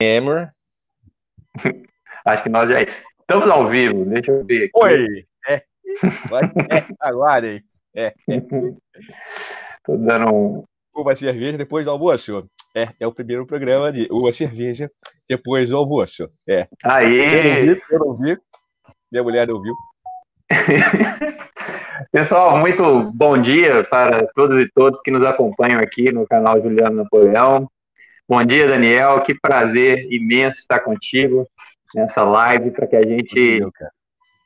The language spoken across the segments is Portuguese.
Hammer. Acho que nós já estamos ao vivo. Deixa eu ver aqui. Oi! É. é aguardem. É. é. Tô dando um. Uma cerveja depois do almoço. É, é o primeiro programa de uma cerveja depois do almoço. É. Aí! Eu não vi. Minha mulher não viu. Pessoal, muito bom dia para todos e todos que nos acompanham aqui no canal Juliano Napoleão. Bom dia, Daniel. Que prazer imenso estar contigo nessa live para que a gente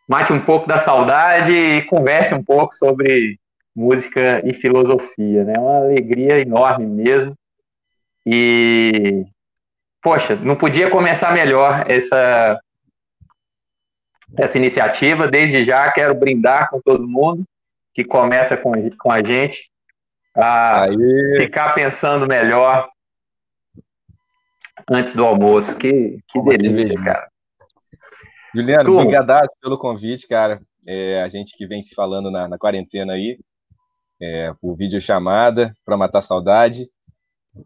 mate um pouco da saudade e converse um pouco sobre música e filosofia. É né? uma alegria enorme mesmo. E, poxa, não podia começar melhor essa, essa iniciativa. Desde já quero brindar com todo mundo que começa com, com a gente a ficar pensando melhor antes do almoço. Que, que delícia, cara. Juliano, obrigado pelo convite, cara. É, a gente que vem se falando na, na quarentena aí, é, por videochamada, para matar saudade.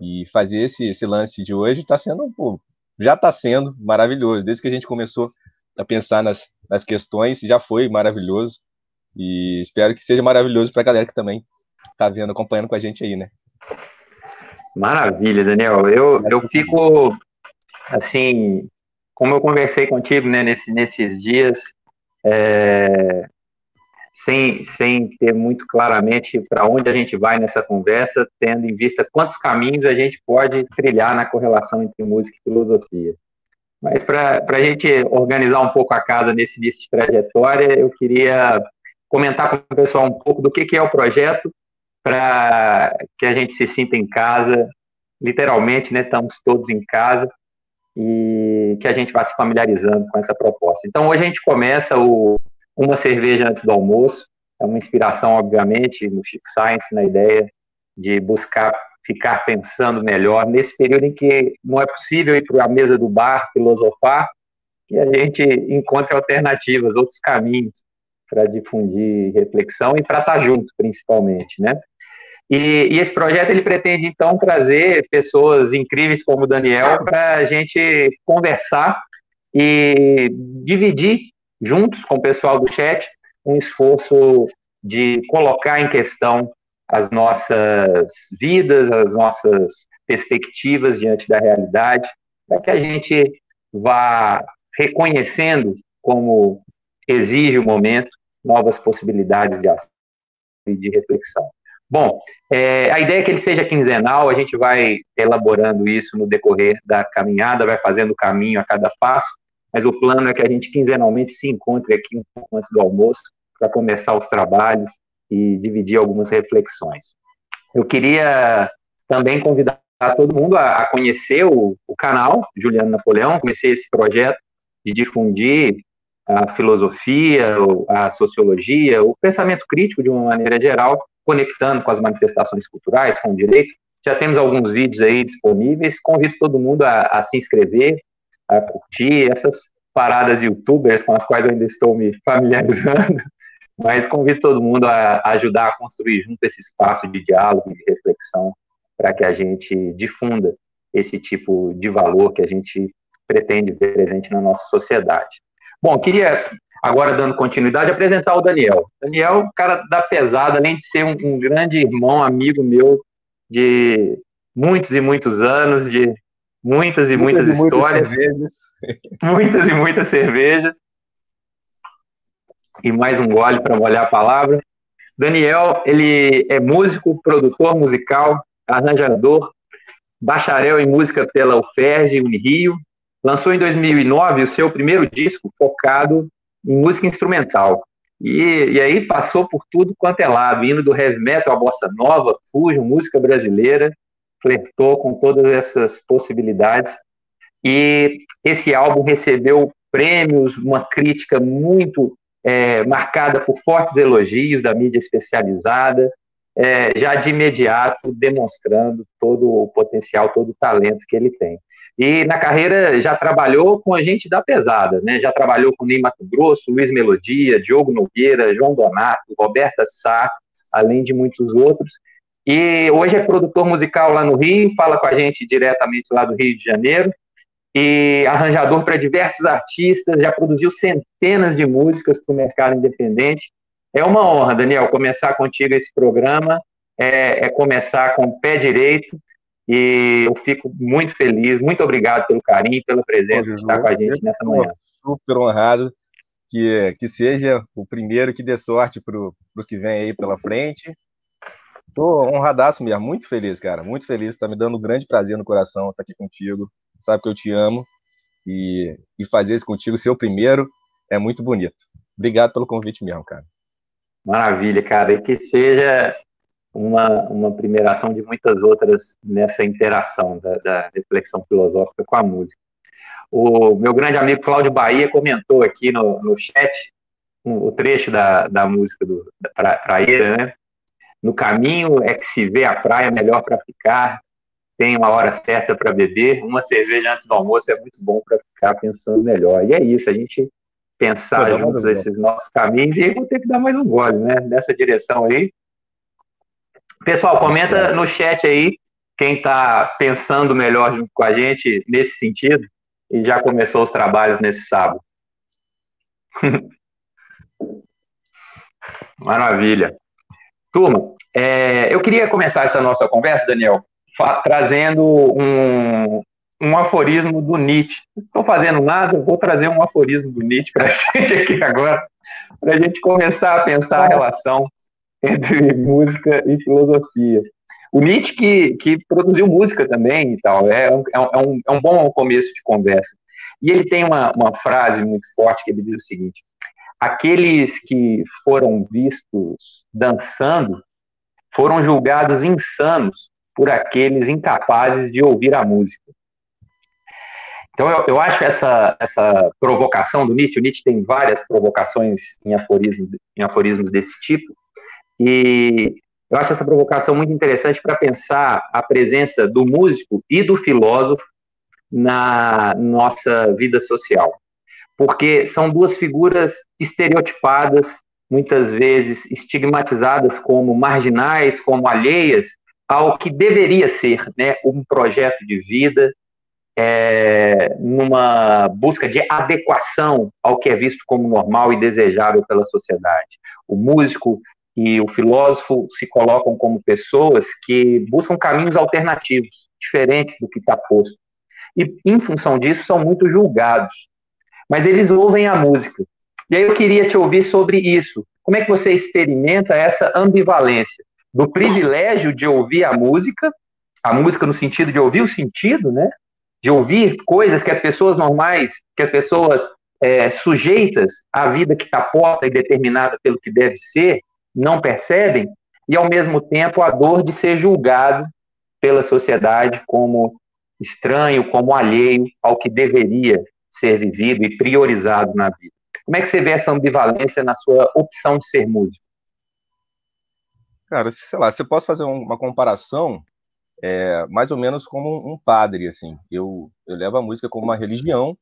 E fazer esse, esse lance de hoje está sendo, pô, já está sendo maravilhoso. Desde que a gente começou a pensar nas, nas questões, já foi maravilhoso. E espero que seja maravilhoso para a galera que também está vendo, acompanhando com a gente aí, né? Maravilha, Daniel. Eu, eu fico, assim, como eu conversei contigo né, nesse, nesses dias, é, sem, sem ter muito claramente para onde a gente vai nessa conversa, tendo em vista quantos caminhos a gente pode trilhar na correlação entre música e filosofia. Mas para a gente organizar um pouco a casa nesse início de trajetória, eu queria comentar com o pessoal um pouco do que, que é o projeto, para que a gente se sinta em casa, literalmente, né? Estamos todos em casa e que a gente vá se familiarizando com essa proposta. Então, hoje a gente começa o Uma Cerveja Antes do Almoço, é uma inspiração, obviamente, no Chic Science, na ideia de buscar ficar pensando melhor nesse período em que não é possível ir para a mesa do bar filosofar, que a gente encontre alternativas, outros caminhos para difundir reflexão e para estar tá junto, principalmente, né? E, e, esse projeto ele pretende então trazer pessoas incríveis como o Daniel para a gente conversar e dividir juntos com o pessoal do chat um esforço de colocar em questão as nossas vidas, as nossas perspectivas diante da realidade, para que a gente vá reconhecendo como exige o momento novas possibilidades de ação e de reflexão. Bom, é, a ideia é que ele seja quinzenal, a gente vai elaborando isso no decorrer da caminhada, vai fazendo o caminho a cada passo, mas o plano é que a gente quinzenalmente se encontre aqui um pouco antes do almoço para começar os trabalhos e dividir algumas reflexões. Eu queria também convidar todo mundo a, a conhecer o, o canal Juliano Napoleão, comecei esse projeto de difundir a filosofia, a sociologia, o pensamento crítico de uma maneira geral, conectando com as manifestações culturais, com o direito. Já temos alguns vídeos aí disponíveis. Convido todo mundo a, a se inscrever, a curtir essas paradas youtubers com as quais eu ainda estou me familiarizando, mas convido todo mundo a, ajudar a construir junto esse espaço de diálogo, de reflexão, para que a gente difunda esse tipo de valor que a gente pretende ver presente na nossa sociedade. Bom, queria Agora, dando continuidade, apresentar o Daniel. Daniel, cara da pesada, além de ser um, um grande irmão, amigo meu de muitos e muitos anos, de muitas e muitas, muitas histórias, muitas, muitas e muitas cervejas. E mais um gole para molhar a palavra. Daniel, ele é músico, produtor musical, arranjador, bacharel em música pela UFERJ, Unirio. Lançou em 2009 o seu primeiro disco focado música instrumental. E, e aí passou por tudo quanto é lado, indo do heavy metal à bossa nova, fusion, música brasileira, flertou com todas essas possibilidades. E esse álbum recebeu prêmios, uma crítica muito é, marcada por fortes elogios da mídia especializada, é, já de imediato demonstrando todo o potencial, todo o talento que ele tem. E na carreira já trabalhou com a gente da pesada, né? Já trabalhou com Ney Mato Grosso, Luiz Melodia, Diogo Nogueira, João Donato, Roberta Sá, além de muitos outros. E hoje é produtor musical lá no Rio, fala com a gente diretamente lá do Rio de Janeiro. e arranjador para diversos artistas, já produziu centenas de músicas para o mercado independente. É uma honra, Daniel, começar contigo esse programa, é, é começar com o pé direito, e eu fico muito feliz, muito obrigado pelo carinho, pela presença de estar com a gente nessa manhã. Super honrado que, que seja o primeiro que dê sorte para os que vêm aí pela frente. Tô honradaço mesmo, muito feliz, cara, muito feliz, tá me dando um grande prazer no coração estar aqui contigo, sabe que eu te amo, e, e fazer isso contigo, ser o primeiro, é muito bonito. Obrigado pelo convite mesmo, cara. Maravilha, cara, e que seja uma, uma primeira ação de muitas outras nessa interação da, da reflexão filosófica com a música. O meu grande amigo Cláudio Bahia comentou aqui no, no chat o trecho da, da música do, da pra, Praia, né? No caminho é que se vê a praia melhor para ficar, tem uma hora certa para beber, uma cerveja antes do almoço é muito bom para ficar pensando melhor. E é isso, a gente pensar Pô, juntos esses nossos caminhos e vou ter que dar mais um gole, né? Nessa direção aí. Pessoal, comenta no chat aí quem está pensando melhor junto com a gente nesse sentido e já começou os trabalhos nesse sábado. Maravilha. Turma, é, eu queria começar essa nossa conversa, Daniel, trazendo um, um aforismo do Nietzsche. Não estou fazendo nada, vou trazer um aforismo do Nietzsche para a gente aqui agora, para a gente começar a pensar a relação entre música e filosofia. O Nietzsche que, que produziu música também e tal, é, é, um, é, um, é um bom começo de conversa. E ele tem uma, uma frase muito forte que ele diz o seguinte: aqueles que foram vistos dançando foram julgados insanos por aqueles incapazes de ouvir a música. Então, eu, eu acho essa, essa provocação do Nietzsche, o Nietzsche tem várias provocações em aforismos, em aforismos desse tipo, e eu acho essa provocação muito interessante para pensar a presença do músico e do filósofo na nossa vida social. Porque são duas figuras estereotipadas, muitas vezes estigmatizadas como marginais, como alheias ao que deveria ser né, um projeto de vida, é, numa busca de adequação ao que é visto como normal e desejável pela sociedade. O músico e o filósofo se colocam como pessoas que buscam caminhos alternativos, diferentes do que está posto. E, em função disso, são muito julgados. Mas eles ouvem a música. E aí eu queria te ouvir sobre isso. Como é que você experimenta essa ambivalência do privilégio de ouvir a música, a música no sentido de ouvir o sentido, né? De ouvir coisas que as pessoas normais, que as pessoas é, sujeitas à vida que está posta e determinada pelo que deve ser, não percebem, e ao mesmo tempo a dor de ser julgado pela sociedade como estranho, como alheio ao que deveria ser vivido e priorizado na vida. Como é que você vê essa ambivalência na sua opção de ser músico? Cara, sei lá, você pode fazer uma comparação é, mais ou menos como um padre, assim. Eu, eu levo a música como uma religião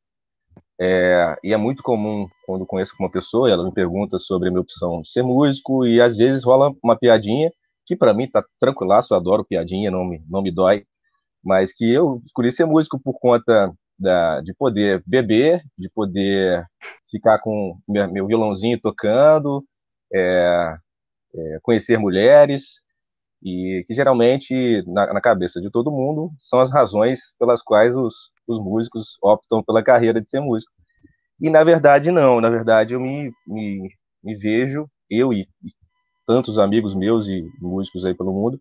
é, e é muito comum quando conheço uma pessoa, ela me pergunta sobre a minha opção de ser músico e às vezes rola uma piadinha que para mim tá tranquilaço, eu adoro piadinha, não me, não me dói, mas que eu escolhi ser músico por conta da, de poder beber, de poder ficar com meu, violãozinho tocando, é, é, conhecer mulheres, e que geralmente, na, na, cabeça de todo mundo, são as razões pelas quais os, os músicos optam pela carreira de ser músico. E na verdade, não, na verdade, eu me, me, me vejo, eu e, e, tantos amigos meus e músicos aí pelo mundo,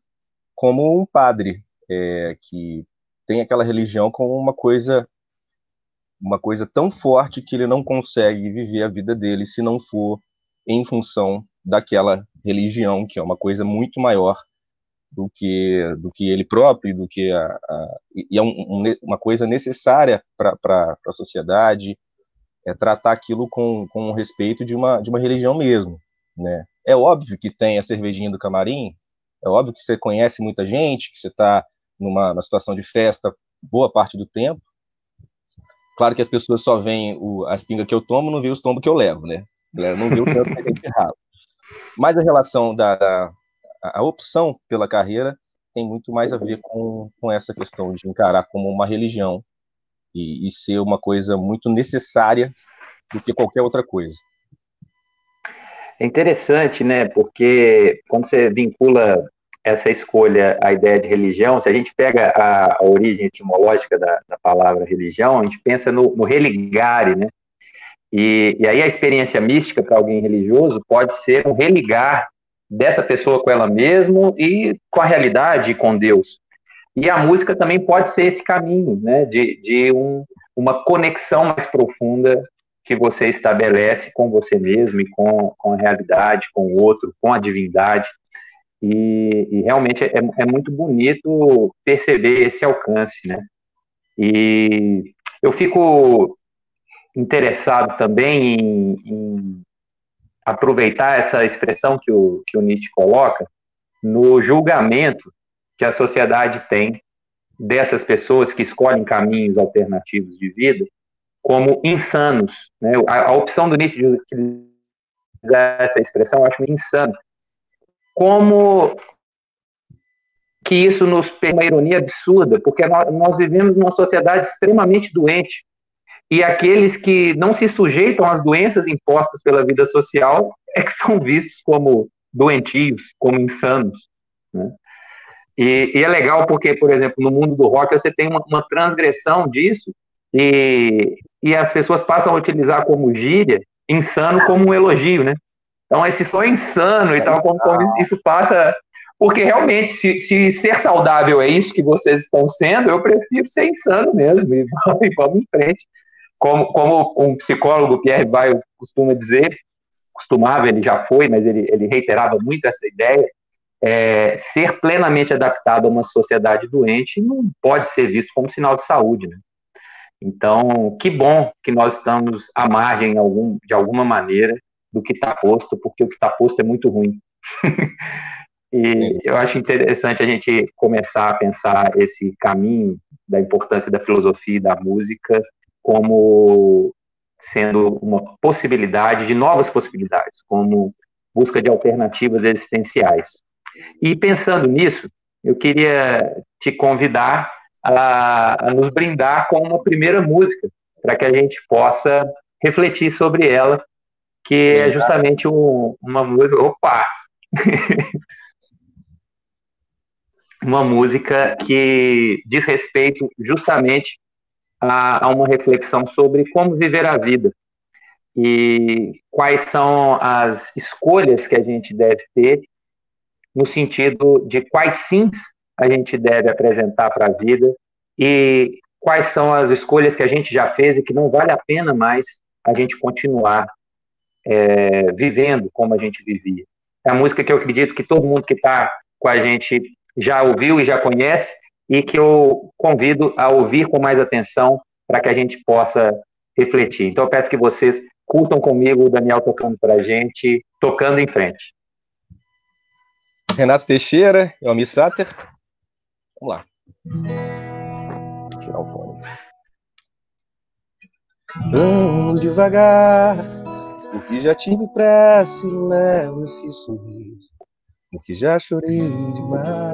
como um padre é, que tem aquela religião como uma coisa uma coisa tão forte que ele não consegue viver a vida dele se não for em função daquela religião, que é uma coisa muito maior do que do que ele próprio, do que a, a e é um, um, uma coisa necessária para a sociedade, é tratar aquilo com, com respeito de uma de uma religião mesmo, né? É óbvio que tem a cervejinha do camarim, é óbvio que você conhece muita gente, que você está numa, numa situação de festa boa parte do tempo. Claro que as pessoas só veem o, as pingas que eu tomo, não vê os tombos que eu levo, né? Não vê o tanto que a gente rala. Mas a relação da, da a opção pela carreira tem muito mais a ver com, com essa questão de encarar como uma religião e, e ser uma coisa muito necessária do que qualquer outra coisa. É interessante, né? Porque quando você vincula essa escolha à ideia de religião, se a gente pega a, a origem etimológica da, da, palavra religião, a gente pensa no, no religare, né? E, e aí a experiência mística para alguém religioso pode ser um religar dessa pessoa com ela mesma e com a realidade, com Deus. E a música também pode ser esse caminho, né, de, de um, uma conexão mais profunda que você estabelece com você mesmo e com, com a realidade, com o outro, com a divindade. E, e realmente é, é, muito bonito perceber esse alcance, né? E eu fico interessado também em, em aproveitar essa expressão que o, que o Nietzsche coloca no julgamento que a sociedade tem dessas pessoas que escolhem caminhos alternativos de vida como insanos. Né? A, a, opção do Nietzsche de utilizar essa expressão eu acho insano. Como que isso nos tem uma ironia absurda, porque nós, nós vivemos numa sociedade extremamente doente, e aqueles que não se sujeitam às doenças impostas pela vida social é que são vistos como doentios, como insanos. Né? E, e, é legal porque, por exemplo, no mundo do rock você tem uma, uma, transgressão disso e, e as pessoas passam a utilizar como gíria insano como um elogio, né? Então esse só é insano e tal, como, como isso passa porque realmente, se, se, ser saudável é isso que vocês estão sendo, eu prefiro ser insano mesmo e e vamos em frente. Como, como um psicólogo, Pierre Baio, costuma dizer, costumava, ele já foi, mas ele, ele reiterava muito essa ideia, é, ser plenamente adaptado a uma sociedade doente não pode ser visto como sinal de saúde, né? Então, que bom que nós estamos à margem algum, de alguma maneira do que está posto, porque o que está posto é muito ruim. e eu acho interessante a gente começar a pensar esse caminho da importância da filosofia e da música como sendo uma possibilidade de novas possibilidades, como busca de alternativas existenciais. E pensando nisso, eu queria te convidar a, a nos brindar com uma primeira música, para que a gente possa refletir sobre ela, que é justamente um, uma música. Opa! uma música que diz respeito justamente a, a uma reflexão sobre como viver a vida e quais são as escolhas que a gente deve ter no sentido de quais sims a gente deve apresentar para a vida e quais são as escolhas que a gente já fez e que não vale a pena mais a gente continuar é, vivendo como a gente vivia. É a música que eu acredito que todo mundo que está com a gente já ouviu e já conhece, e que eu convido a ouvir com mais atenção para que a gente possa refletir. Então, eu peço que vocês curtam comigo o Daniel tocando para a gente, tocando em frente. Renato Teixeira, Elmi Sater. Vamos lá. Vou tirar o fone. Ando devagar, porque já tive pressa e levo esse sorriso, porque já chorei demais.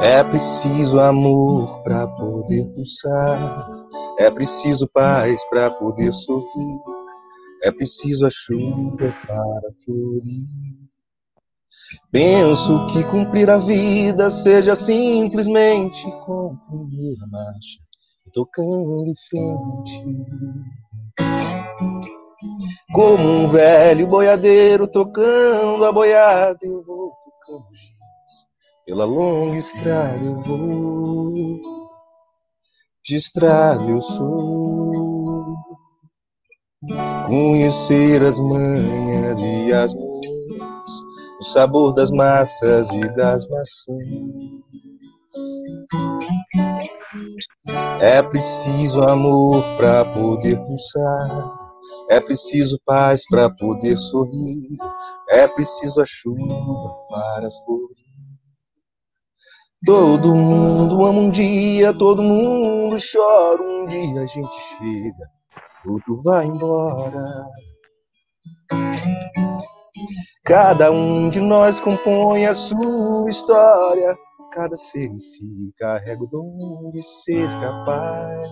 é preciso amor para poder pulsar, é preciso paz para poder sorrir, é preciso a chuva para florir. Penso que cumprir a vida seja simplesmente cumprir a marcha, tocando em frente. Como um velho boiadeiro tocando a boiada, eu vou tocando pela longa estrada eu vou, de estrada eu sou. Conhecer as manhas e as mãos, o sabor das massas e das maçãs. É preciso amor para poder pulsar. É preciso paz para poder sorrir. É preciso a chuva para florir. Todo mundo ama um dia, todo mundo chora. Um dia a gente chega, outro vai embora. Cada um de nós compõe a sua história. Cada ser em si carrega o dom de ser capaz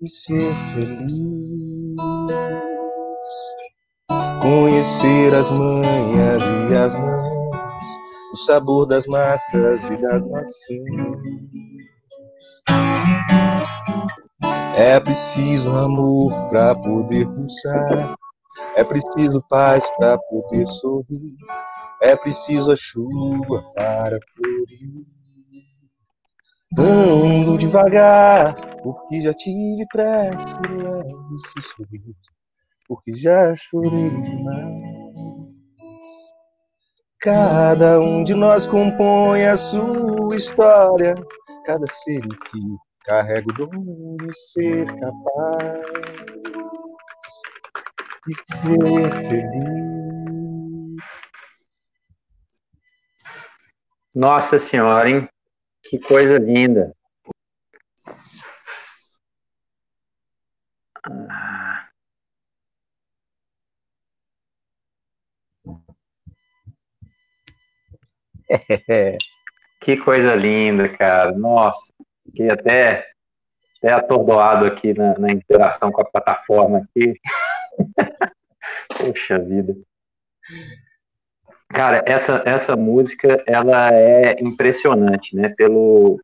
e ser feliz. Conhecer as manhas e as mães, o sabor das massas e das maçãs. É preciso amor para poder pulsar. É preciso paz para poder sorrir. É preciso a chuva para florir. Ando devagar, porque já tive pressa. Esse sorriso, porque já chorei demais. Cada um de nós compõe a sua história. Cada ser em si carrega o dom de ser capaz de ser feliz. Nossa Senhora, hein? Que coisa linda. Ah. que coisa linda, cara. Nossa, fiquei até, até atordoado aqui na, na interação com a plataforma aqui. Poxa vida. Cara, essa, essa música, ela é impressionante, né? Pelo,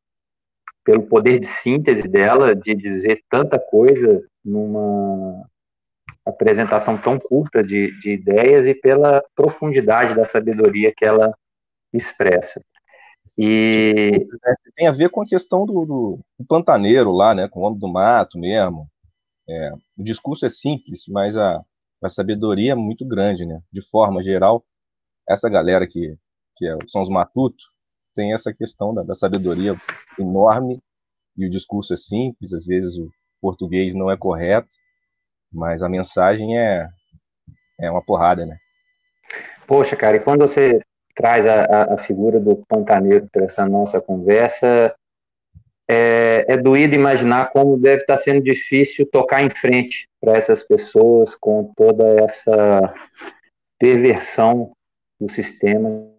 pelo poder de síntese dela, de dizer tanta coisa numa apresentação tão curta de, de ideias e pela profundidade da sabedoria que ela expressa. E tem a ver com a questão do, do, do pantaneiro lá, né, com o homem do mato mesmo. É, o discurso é simples, mas a, a sabedoria é muito grande, né? De forma geral, essa galera que, que é, são os matutos tem essa questão da, da, sabedoria enorme e o discurso é simples, às vezes o português não é correto, mas a mensagem é, é uma porrada, né? Poxa, cara, e quando você traz a, a figura do pantaneiro para essa nossa conversa, é, é doído imaginar como deve estar sendo difícil tocar em frente para essas pessoas com toda essa perversão do sistema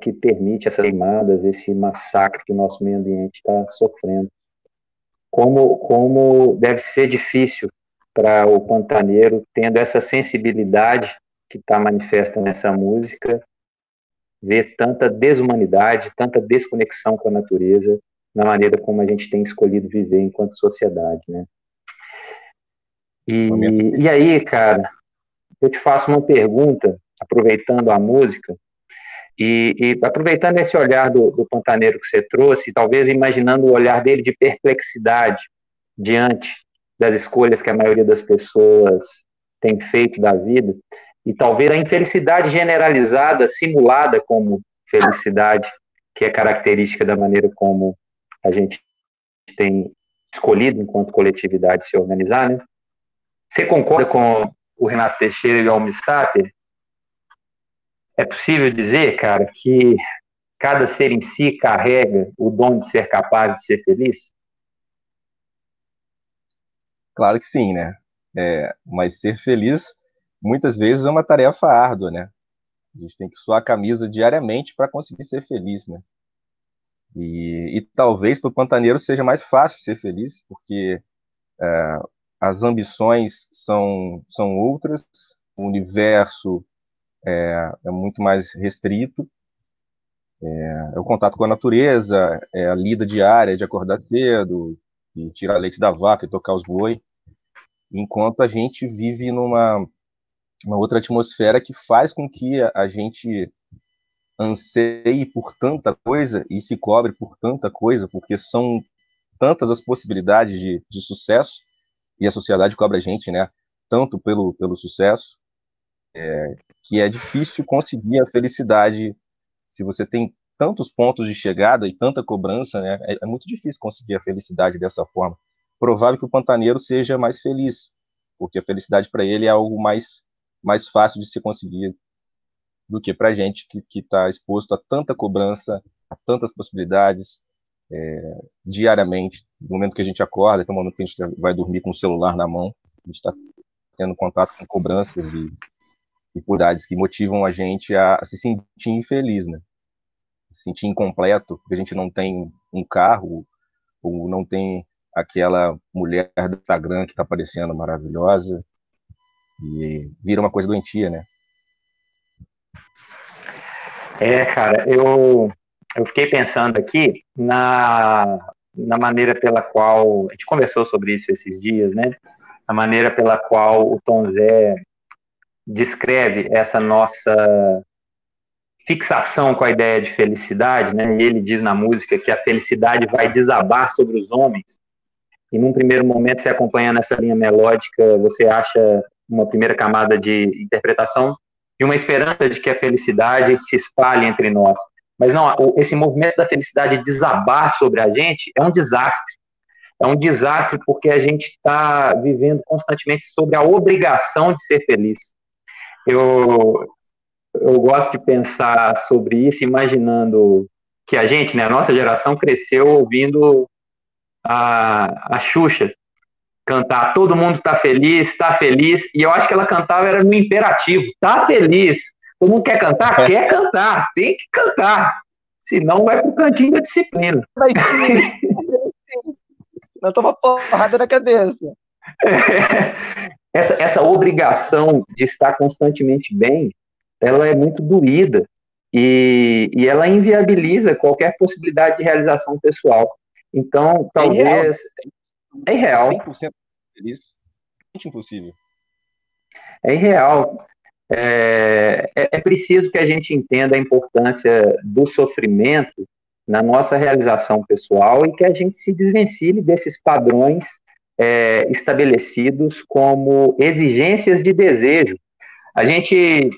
que permite essas queimadas, esse massacre que o nosso meio ambiente está sofrendo. Como, como deve ser difícil para o pantaneiro, tendo essa sensibilidade que está manifesta nessa música, ver tanta desumanidade, tanta desconexão com a natureza, na maneira como a gente tem escolhido viver enquanto sociedade, né? E, e aí, cara, eu te faço uma pergunta, aproveitando a música, e, e aproveitando esse olhar do, do pantaneiro que você trouxe, talvez imaginando o olhar dele de perplexidade diante das escolhas que a maioria das pessoas tem feito da vida, e talvez a infelicidade generalizada, simulada como felicidade, que é característica da maneira como a gente tem escolhido enquanto coletividade se organizar, né? Você concorda com o Renato Teixeira e o Almi Sater? É possível dizer, cara, que cada ser em si carrega o dom de ser capaz de ser feliz? Claro que sim, né? É, mas ser feliz muitas vezes é uma tarefa árdua, né? A gente tem que suar a camisa diariamente para conseguir ser feliz, né? E, e talvez para o pantaneiro seja mais fácil ser feliz, porque é, as ambições são, são outras, o universo é, é muito mais restrito, é, é, o contato com a natureza, é a lida diária de acordar cedo, e tirar leite da vaca e tocar os boi, enquanto a gente vive numa uma outra atmosfera que faz com que a, gente anseie por tanta coisa e se cobre por tanta coisa, porque são tantas as possibilidades de, de sucesso e a sociedade cobra a gente, né? Tanto pelo, pelo sucesso, é, que é difícil conseguir a felicidade se você tem tantos pontos de chegada e tanta cobrança, né, é, é muito difícil conseguir a felicidade dessa forma. Provável que o pantaneiro seja mais feliz, porque a felicidade para ele é algo mais, mais fácil de se conseguir do que para a gente que está exposto a tanta cobrança, a tantas possibilidades é, diariamente. No momento que a gente acorda, até o momento que a gente vai dormir com o celular na mão, a gente está tendo contato com cobranças e dificuldades que motivam a gente a, a se sentir infeliz, né? Se sentir incompleto, porque a gente não tem um carro, ou não tem aquela mulher do Instagram que está parecendo maravilhosa, e vira uma coisa doentia, né? É, cara, eu, eu fiquei pensando aqui na, na maneira pela qual. A gente conversou sobre isso esses dias, né? A maneira pela qual o Tom Zé descreve essa nossa fixação com a ideia de felicidade, né? E ele diz na música que a felicidade vai desabar sobre os homens. E num primeiro momento, você acompanhando essa linha melódica, você acha uma primeira camada de interpretação e uma esperança de que a felicidade se espalhe entre nós. Mas não, esse movimento da felicidade desabar sobre a gente é um desastre. É um desastre porque a gente está vivendo constantemente sobre a obrigação de ser feliz. Eu, eu gosto de pensar sobre isso, imaginando que a gente, né, a nossa geração, cresceu ouvindo a, a Xuxa cantar Todo mundo tá feliz, tá feliz, e eu acho que ela cantava era no imperativo, tá feliz. Todo mundo quer cantar? É. Quer cantar, tem que cantar. Senão vai pro cantinho da disciplina. Vai Senão toma porrada na cabeça. É. Essa, essa obrigação de estar constantemente bem, ela é muito doída e, e ela inviabiliza qualquer possibilidade de realização pessoal. Então, talvez. É irreal. É 100% feliz. É impossível. É irreal. É, é, é preciso que a gente entenda a importância do sofrimento na nossa realização pessoal e que a gente se desvencilhe desses padrões é, estabelecidos como exigências de desejo. A gente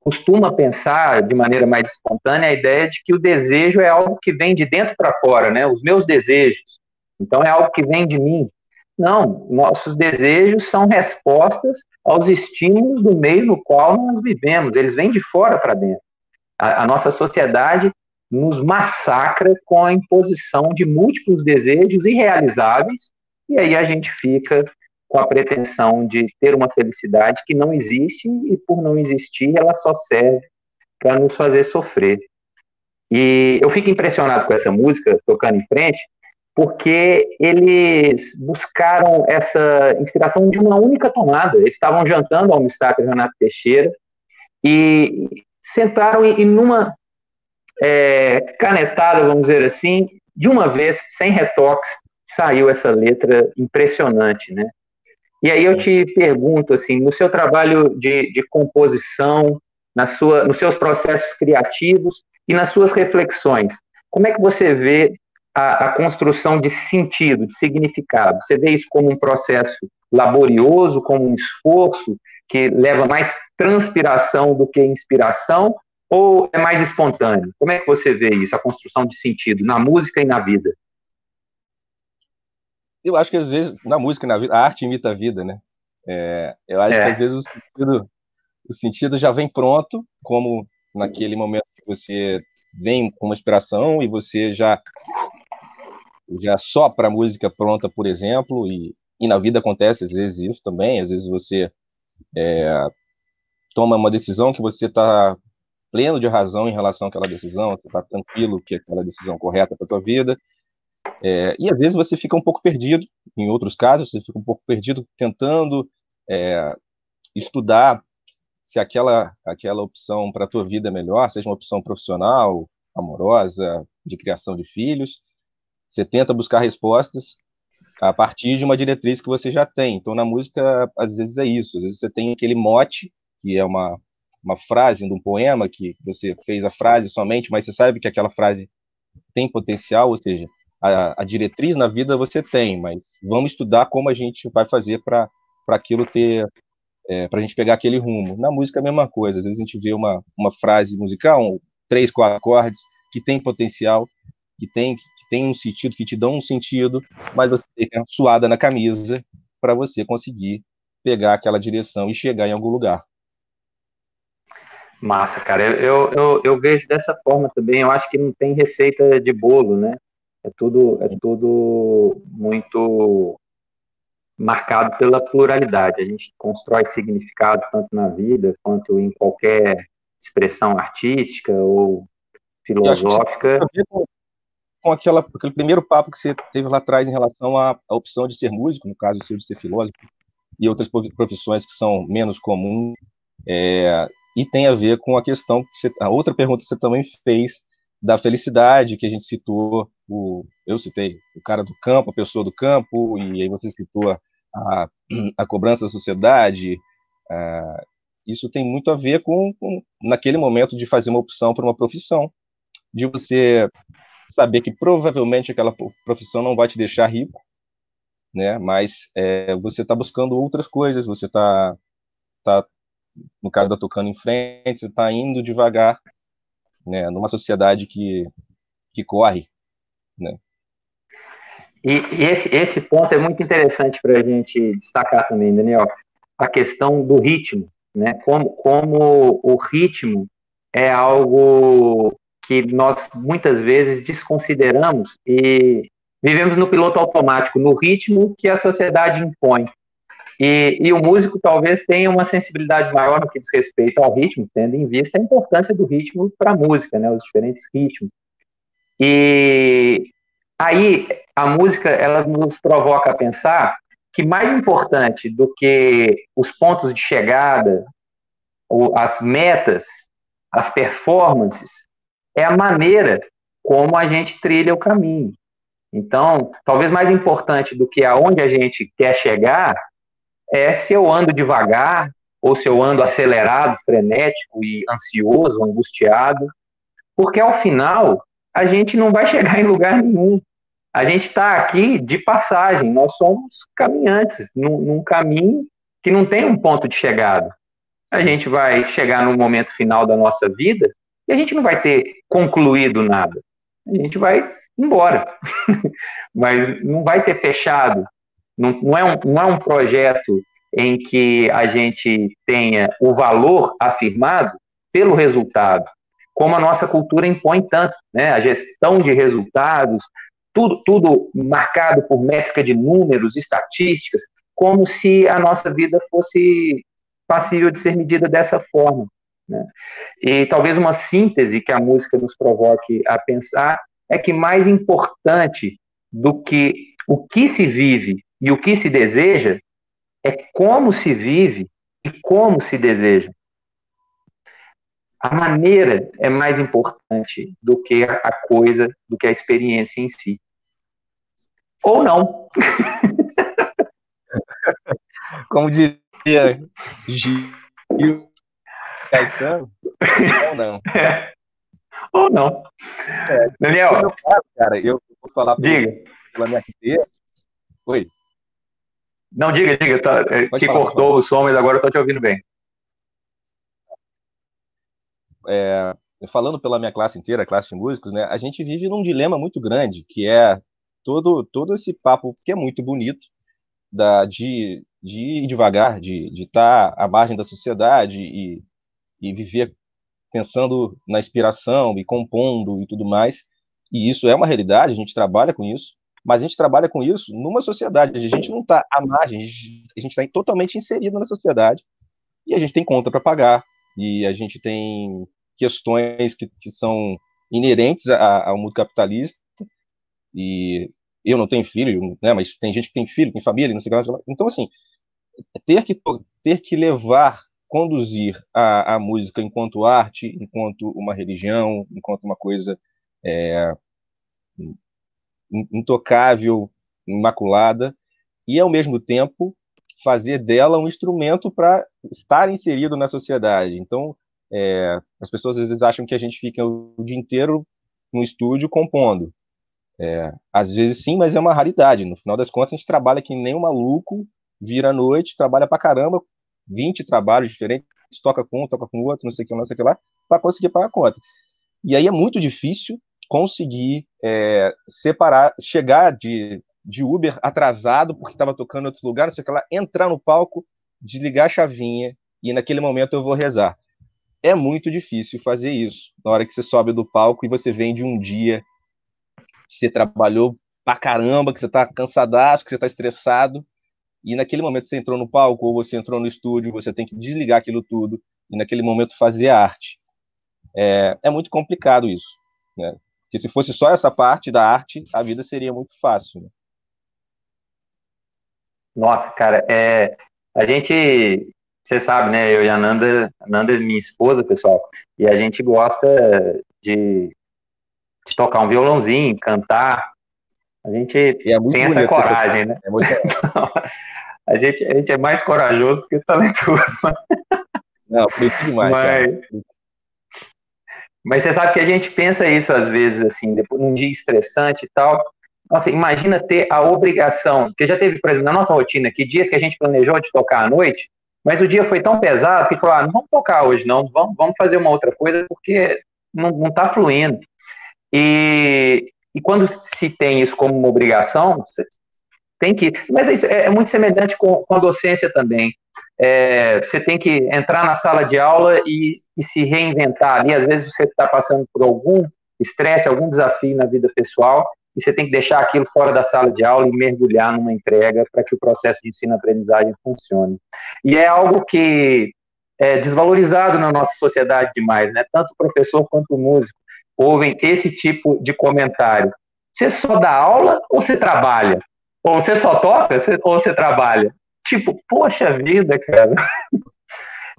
costuma pensar de maneira mais espontânea a ideia de que o desejo é algo que vem de dentro para fora, né? Os meus desejos. Então é algo que vem de mim. Não, nossos desejos são respostas aos estímulos do meio no qual nós vivemos. Eles vêm de fora para dentro. A, a nossa sociedade nos massacra com a imposição de múltiplos desejos irrealizáveis e aí a gente fica com a pretensão de ter uma felicidade que não existe e, por não existir, ela só serve para nos fazer sofrer. E eu fico impressionado com essa música, tocando em frente, porque eles buscaram essa inspiração de uma única tomada. Eles estavam jantando ao Mistário Renato Teixeira e sentaram em numa é, canetada, vamos dizer assim, de uma vez, sem retoques, saiu essa letra impressionante, né? E aí eu te pergunto, assim, no seu trabalho de, de composição, na sua, nos seus processos criativos e nas suas reflexões, como é que você vê a, a, construção de sentido, de significado? Você vê isso como um processo laborioso, como um esforço que leva mais transpiração do que inspiração, ou é mais espontâneo? Como é que você vê isso, a construção de sentido na música e na vida? eu acho que às vezes, na música, na vida, a arte imita a vida, né? É, eu acho é. que às vezes o sentido, o sentido já vem pronto, como naquele momento que você vem com uma inspiração e você já já sopra a música pronta, por exemplo, e, e na vida acontece às vezes isso também, às vezes você é, toma uma decisão que você está pleno de razão em relação àquela decisão, está tranquilo que é aquela decisão correta para tua vida, é, e às vezes você fica um pouco perdido, em outros casos, você fica um pouco perdido tentando é, estudar se aquela, aquela opção para a tua vida é melhor, seja uma opção profissional, amorosa, de criação de filhos. Você tenta buscar respostas a partir de uma diretriz que você já tem. Então, na música, às vezes é isso. Às vezes você tem aquele mote, que é uma, uma frase de um poema, que você fez a frase somente, mas você sabe que aquela frase tem potencial, ou seja, a, a diretriz na vida você tem, mas vamos estudar como a gente vai fazer para aquilo ter, é, para a gente pegar aquele rumo. Na música é a mesma coisa, às vezes a gente vê uma, uma frase musical, um, três, quatro acordes, que tem potencial, que tem, que tem um sentido, que te dão um sentido, mas você tem que suada na camisa para você conseguir pegar aquela direção e chegar em algum lugar. Massa, cara. Eu, eu, eu vejo dessa forma também. Eu acho que não tem receita de bolo, né? É tudo, é tudo muito marcado pela pluralidade. A gente constrói significado tanto na vida quanto em qualquer expressão artística ou filosófica. Com, com aquela, aquele primeiro papo que você teve lá atrás em relação à, à opção de ser músico, no caso de ser filósofo, e outras profissões que são menos comuns, é, e tem a ver com a questão, que você, a outra pergunta que você também fez, da felicidade, que a gente citou, o, eu citei o cara do campo, a pessoa do campo, e aí você citou a, a cobrança da sociedade, a, isso tem muito a ver com, com, naquele momento de fazer uma opção por uma profissão, de você saber que provavelmente aquela profissão não vai te deixar rico, né? Mas é, você está buscando outras coisas, você está tá, no caso da tocando em frente, você está indo devagar, né? Numa sociedade que que corre, né? E, e esse esse ponto é muito interessante para a gente destacar também, Daniel, a questão do ritmo, né? Como como o ritmo é algo que nós muitas vezes desconsideramos e vivemos no piloto automático, no ritmo que a sociedade impõe. E, e, o músico talvez tenha uma sensibilidade maior no que diz respeito ao ritmo, tendo em vista a importância do ritmo para a música, né, os diferentes ritmos. E aí a música ela nos provoca a pensar que mais importante do que os pontos de chegada, as metas, as performances, é a maneira como a gente trilha o caminho. Então, talvez mais importante do que aonde a gente quer chegar é se eu ando devagar ou se eu ando acelerado, frenético e ansioso, angustiado, porque ao final a gente não vai chegar em lugar nenhum. A gente está aqui de passagem, nós somos caminhantes num, num caminho que não tem um ponto de chegada. A gente vai chegar no momento final da nossa vida e a gente não vai ter concluído nada. A gente vai embora. Mas não vai ter fechado. Não, não, é um, não é um projeto em que a gente tenha o valor afirmado pelo resultado, como a nossa cultura impõe tanto, né? A gestão de resultados, tudo, tudo marcado por métrica de números, estatísticas, como se a nossa vida fosse passível de ser medida dessa forma. Né? E talvez uma síntese que a música nos provoque a pensar é que mais importante do que o que se vive e o que se deseja é como se vive e como se deseja. A maneira é mais importante do que a coisa, do que a experiência em si. Ou não. Como diria Gil Caetano, ou não. É. Ou não. É, Daniel. Cara, eu vou falar diga. pela minha carteira. Oi. Não, diga, diga. Tá, é, que falar, cortou o som, mas agora eu tô te ouvindo bem. É, falando pela minha classe inteira, classe de músicos, né, a gente vive num dilema muito grande, que é todo, todo esse papo que é muito bonito, da, de, de ir devagar, de estar tá à margem da sociedade e e viver pensando na inspiração e compondo e tudo mais. E isso é uma realidade, a gente trabalha com isso, mas a gente trabalha com isso numa sociedade. A gente não está à margem, a gente está totalmente inserido na sociedade e a gente tem conta para pagar e a gente tem questões que, que são inerentes a, ao mundo capitalista e eu não tenho filho, né, mas tem gente que tem filho, tem família, não sei o que. Então, assim, ter que, ter que levar conduzir a, a música enquanto arte, enquanto uma religião, enquanto uma coisa é, intocável, imaculada, e ao mesmo tempo fazer dela um instrumento para estar inserido na sociedade. Então, é, as pessoas às vezes acham que a gente fica o dia inteiro no estúdio compondo. É, às vezes sim, mas é uma raridade. No final das contas, a gente trabalha que nem um maluco, vira à noite, trabalha pra caramba, 20 trabalhos diferentes, toca com um, toca com outro, não sei o que, não sei o que lá, para conseguir pagar a conta. E aí é muito difícil conseguir é, separar, chegar de, de Uber atrasado porque estava tocando em outro lugar, não sei o que lá, entrar no palco, desligar a chavinha e naquele momento eu vou rezar. É muito difícil fazer isso. Na hora que você sobe do palco e você vem de um dia que você trabalhou pra caramba, que você tá cansadaço, que você tá estressado, e naquele momento você entrou no palco ou você entrou no estúdio, você tem que desligar aquilo tudo e naquele momento fazer a arte. É, é muito complicado isso, né? Porque se fosse só essa parte da arte, a vida seria muito fácil. Né? Nossa, cara, é, a gente, você sabe, né? Eu e a Nanda, a Nanda é minha esposa, pessoal, e a gente gosta de, de tocar um violãozinho, cantar. A gente é tem essa coragem, né? É a, gente, a gente é mais corajoso do que talentoso. Não, muito demais. Mas, mas você sabe que a gente pensa isso às vezes, assim, depois num dia estressante e tal. Nossa, imagina ter a obrigação, porque já teve, por exemplo, na nossa rotina aqui, dias que a gente planejou de tocar à noite, mas o dia foi tão pesado que falou, ah, não vamos tocar hoje não, vamos, vamos fazer uma outra coisa porque não, não tá fluindo. E, e quando se tem isso como uma obrigação, você tem que. Mas é, é muito semelhante com, com a docência também. É, você tem que entrar na sala de aula e, e se reinventar ali. Às vezes você está passando por algum estresse, algum desafio na vida pessoal, e você tem que deixar aquilo fora da sala de aula e mergulhar numa entrega para que o processo de ensino-aprendizagem funcione. E é algo que é desvalorizado na nossa sociedade demais, né? Tanto o professor quanto o músico ouvem esse tipo de comentário. Você só dá aula ou você trabalha? Ou você só toca ou você trabalha? Tipo, poxa vida, cara.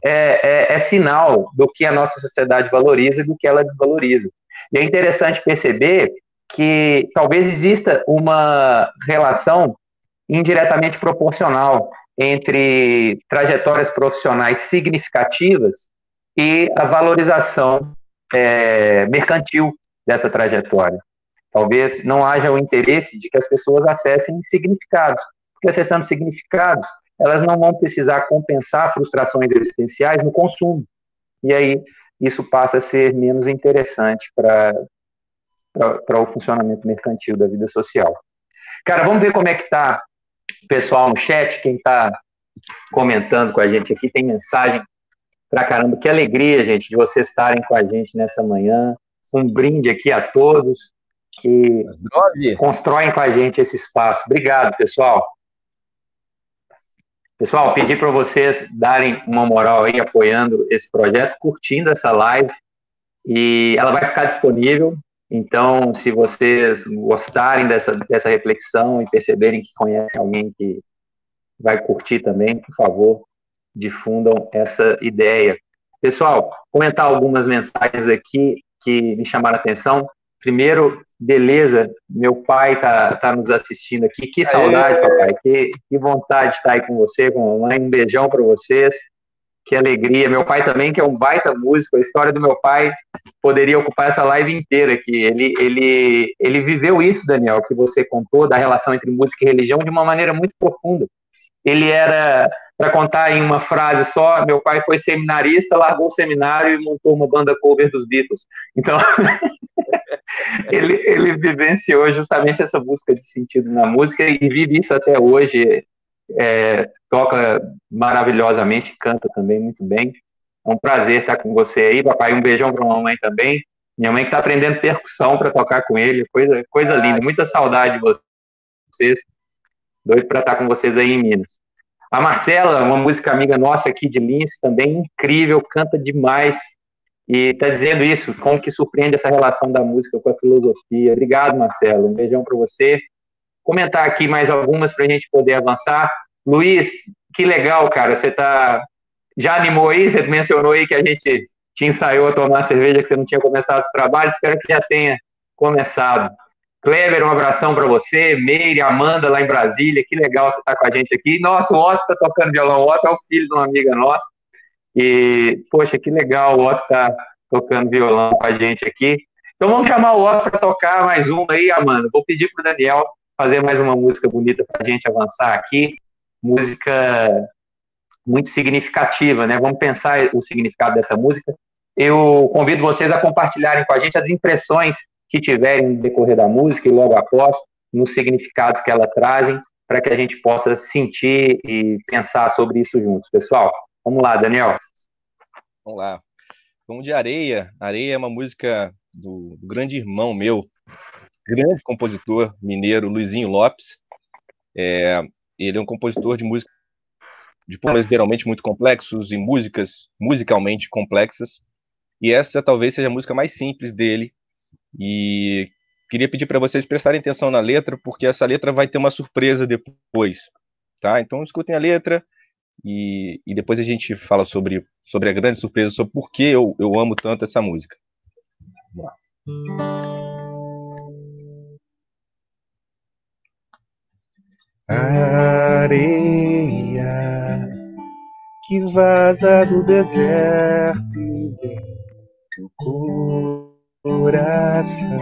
É, é, é, sinal do que a nossa sociedade valoriza e do que ela desvaloriza. E é interessante perceber que talvez exista uma relação indiretamente proporcional entre trajetórias profissionais significativas e a valorização é, mercantil dessa trajetória. Talvez não haja o interesse de que as pessoas acessem significados, porque acessando significados, elas não vão precisar compensar frustrações existenciais no consumo. E aí isso passa a ser menos interessante para o funcionamento mercantil da vida social. Cara, vamos ver como é que está o pessoal no chat, quem está comentando com a gente aqui, tem mensagem pra caramba. Que alegria, gente, de vocês estarem com a gente nessa manhã. Um brinde aqui a todos que constroem com a gente esse espaço. Obrigado, pessoal. Pessoal, pedir para vocês darem uma moral aí, apoiando esse projeto, curtindo essa live, e ela vai ficar disponível. Então, se vocês gostarem dessa, dessa reflexão e perceberem que conhecem alguém que vai curtir também, por favor, difundam essa ideia. Pessoal, comentar algumas mensagens aqui que me chamaram a atenção. Primeiro, beleza, meu pai tá, tá nos assistindo aqui. Que saudade, Aê. papai. Que, que vontade de estar aí com você, com a mamãe. Um beijão para vocês. Que alegria. Meu pai também, que é um baita músico. A história do meu pai poderia ocupar essa live inteira aqui. Ele, ele, ele viveu isso, Daniel, que você contou, da relação entre música e religião, de uma maneira muito profunda. Ele era para contar em uma frase só, meu pai foi seminarista, largou o seminário e montou uma banda cover dos Beatles. Então, ele, ele vivenciou justamente essa busca de sentido na música e vive isso até hoje. É, toca maravilhosamente, canta também muito bem. É um prazer estar com você aí, papai. Um beijão para a mamãe também. Minha mãe que está aprendendo percussão para tocar com ele, coisa, coisa linda. Muita saudade de vocês. Doido para estar com vocês aí em Minas. A Marcela, uma música amiga nossa aqui de Lins, também incrível, canta demais. E está dizendo isso, como que surpreende essa relação da música com a filosofia. Obrigado, Marcelo. Um beijão para você. Comentar aqui mais algumas para a gente poder avançar. Luiz, que legal, cara. Você tá já animou aí? Você mencionou aí que a gente te ensaiou a tomar cerveja que você não tinha começado os trabalhos. Espero que já tenha começado. Kleber, um abração para você. Meire, Amanda, lá em Brasília. Que legal você estar tá com a gente aqui. Nossa, o Otto está tocando violão. O Otto é o filho de uma amiga nossa. E, poxa, que legal o Otto está tocando violão com a gente aqui. Então vamos chamar o Otto para tocar mais uma aí, Amanda. Vou pedir para o Daniel fazer mais uma música bonita para a gente avançar aqui. Música muito significativa, né? Vamos pensar o significado dessa música. eu convido vocês a compartilharem com a gente as impressões que tiverem no decorrer da música e logo após, nos significados que ela trazem, para que a gente possa sentir e pensar sobre isso juntos. Pessoal, vamos lá, Daniel. Vamos lá. Vamos de Areia. Areia é uma música do, grande irmão meu, grande compositor mineiro, Luizinho Lopes. É, ele é um compositor de música de poemas geralmente muito complexos e músicas musicalmente complexas. E essa talvez seja a música mais simples dele. E queria pedir para vocês prestarem atenção na letra, porque essa letra vai ter uma surpresa depois, tá? Então escutem a letra e, e depois a gente fala sobre, sobre a grande surpresa, sobre por que eu, eu amo tanto essa música. Vamos lá. areia que vaza do deserto vem do coração.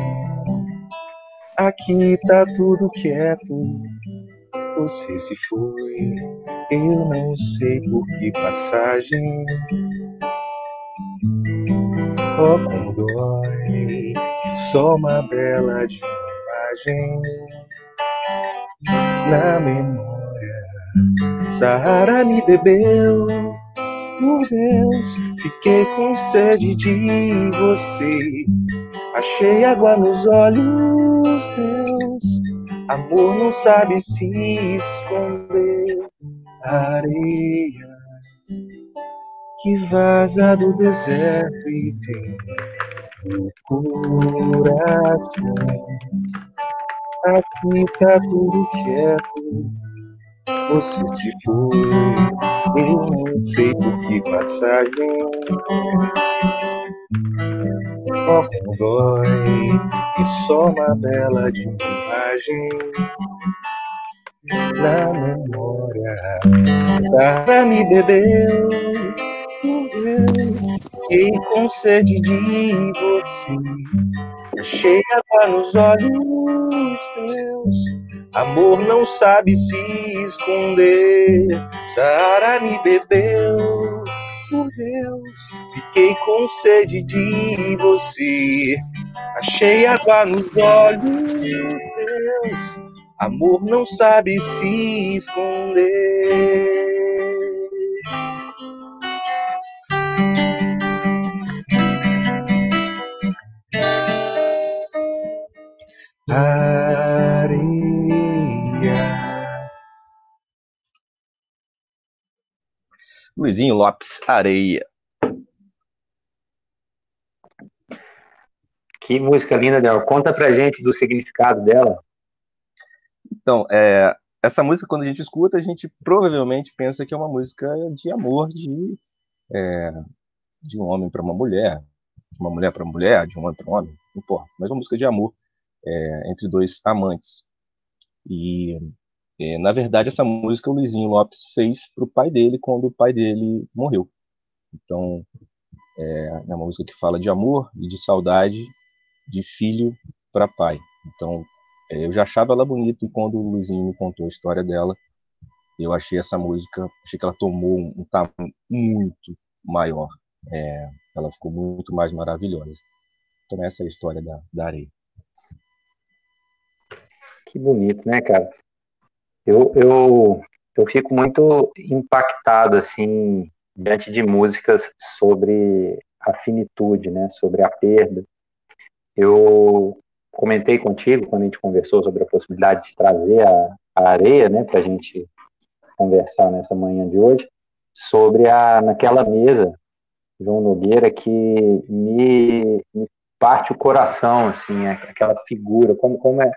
Aqui tá tudo quieto, você se foi, eu não sei por que passagem. Oh, como dói, só uma bela de imagem na memória. Sahara me bebeu, por Deus, fiquei com sede de você. Achei água nos olhos, Deus. Amor não sabe se esconder. Areia que vaza do deserto e vem no coração. Aqui tá tudo quieto. Você se foi, eu não sei por que passagem. Como dói, e só uma bela de imagem na memória. Sara me bebeu, fiquei com sede de você. Achei água nos olhos teus. Amor não sabe se esconder. Sara me bebeu, por Deus. Fiquei com sede de você. Achei água nos olhos teus. Amor não sabe se esconder. Luizinho Lopes, areia. Que música linda, Del. Conta pra gente do significado dela. Então, é, essa música, quando a gente escuta, a gente provavelmente pensa que é uma música de amor de, é, de um homem para uma mulher, de uma mulher para uma mulher, de um homem para um homem, não importa, mas uma música de amor é, entre dois amantes. E, é, na verdade, essa música o Luizinho Lopes fez para o pai dele quando o pai dele morreu. Então, é, é uma música que fala de amor e de saudade de filho para pai. Então, é, eu já achava ela bonita e quando o Luizinho me contou a história dela, eu achei essa música, achei que ela tomou um, tamanho muito maior. É, ela ficou muito mais maravilhosa. Então, essa é a história da, da areia. Que bonito, né, cara? Eu, eu, eu fico muito impactado, assim, diante de músicas sobre a finitude, né, sobre a perda. Eu comentei contigo, quando a gente conversou sobre a possibilidade de trazer a, a areia, né, para a gente conversar nessa manhã de hoje, sobre a, naquela mesa, João Nogueira, que me, me parte o coração, assim, aquela figura, como, como é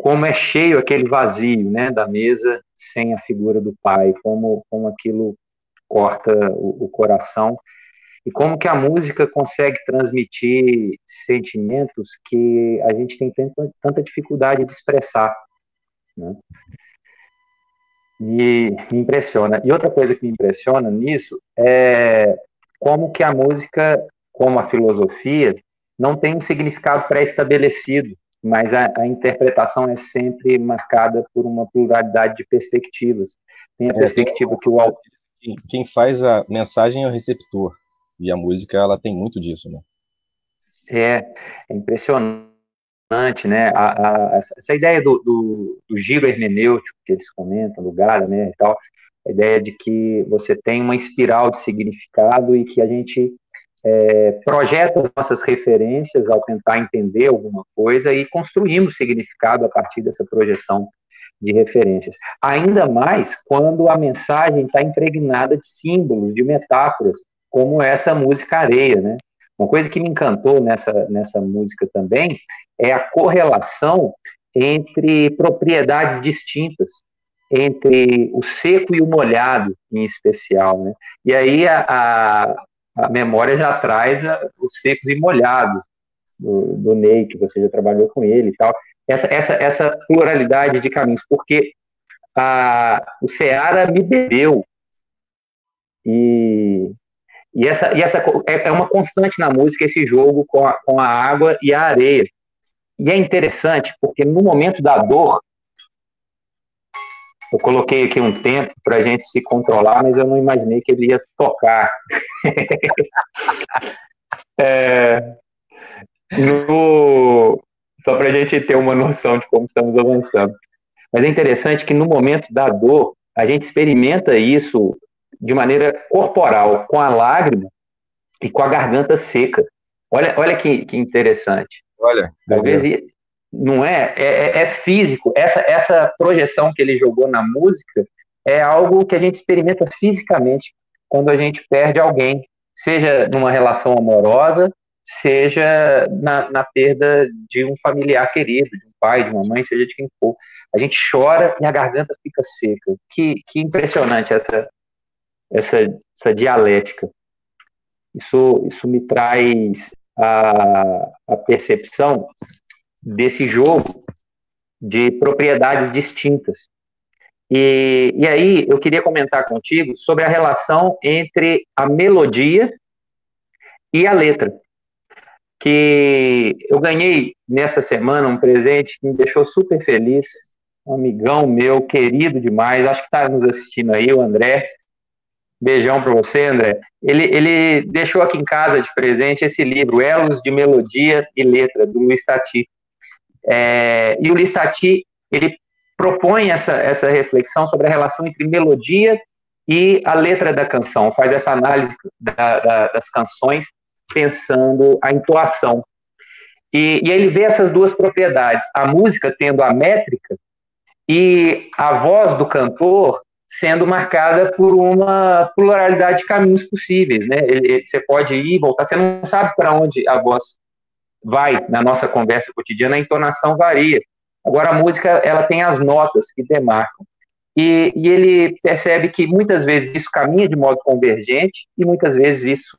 como é cheio aquele vazio, né, da mesa sem a figura do pai, como, como aquilo corta o, o coração e como que a música consegue transmitir sentimentos que a gente tem tanta, tanta dificuldade de expressar, né? Me, me impressiona. E outra coisa que me impressiona nisso é como que a música, como a filosofia, não tem um significado pré-estabelecido mas a, a, interpretação é sempre marcada por uma pluralidade de perspectivas. Tem a é, perspectiva que o quem faz a mensagem é o receptor, E a música, ela tem muito disso, né? É, é impressionante, né? A, a, essa ideia do, do, do, giro hermenêutico que eles comentam, do Gara, né, e tal, a ideia de que você tem uma espiral de significado e que a gente é, projeta as nossas referências ao tentar entender alguma coisa e construímos significado a partir dessa projeção de referências. Ainda mais quando a mensagem está impregnada de símbolos, de metáforas, como essa música Areia, né? Uma coisa que me encantou nessa, nessa música também é a correlação entre propriedades distintas, entre o seco e o molhado, em especial, né? E aí a, a, a memória já traz a, os secos e molhados do, do Ney, que você já trabalhou com ele e tal essa, essa, essa pluralidade de caminhos, porque a, o Ceará me bebeu. E, e, essa, e essa é, é uma constante na música esse jogo com a, com a água e a areia. E é interessante, porque no momento da dor, eu coloquei aqui um tempo para a gente se controlar, mas eu não imaginei que ele ia tocar. é, no, só para a gente ter uma noção de como estamos avançando. Mas é interessante que no momento da dor, a gente experimenta isso de maneira corporal, com a lágrima e com a garganta seca. Olha, olha que, que interessante. Olha, talvez não é? é? É, é físico. Essa, essa projeção que ele jogou na música é algo que a gente experimenta fisicamente quando a gente perde alguém, seja numa relação amorosa, seja na, na, perda de um familiar querido, de um pai, de uma mãe, seja de quem for. A gente chora e a garganta fica seca. Que, que impressionante essa, essa, essa dialética. Isso, isso me traz a, a percepção desse jogo de propriedades distintas. E, e aí eu queria comentar contigo sobre a relação entre a melodia e a letra que eu ganhei nessa semana um presente que me deixou super feliz. Um amigão meu, querido demais, acho que está nos assistindo aí, o André. Beijão para você, André. Ele, ele deixou aqui em casa de presente esse livro, Elos de Melodia e Letra, do Luiz Tati. É, e o Luiz Tati, ele propõe essa, essa reflexão sobre a relação entre melodia e a letra da canção, faz essa análise da, da, das canções pensando a entoação. E, e ele vê essas duas propriedades, a música tendo a métrica e a voz do cantor sendo marcada por uma pluralidade de caminhos possíveis, né? Ele, você pode ir e voltar, você não sabe para onde a voz vai na nossa conversa cotidiana, a entonação varia. Agora a música ela tem as notas que demarcam. E, e, ele percebe que muitas vezes isso caminha de modo convergente e muitas vezes isso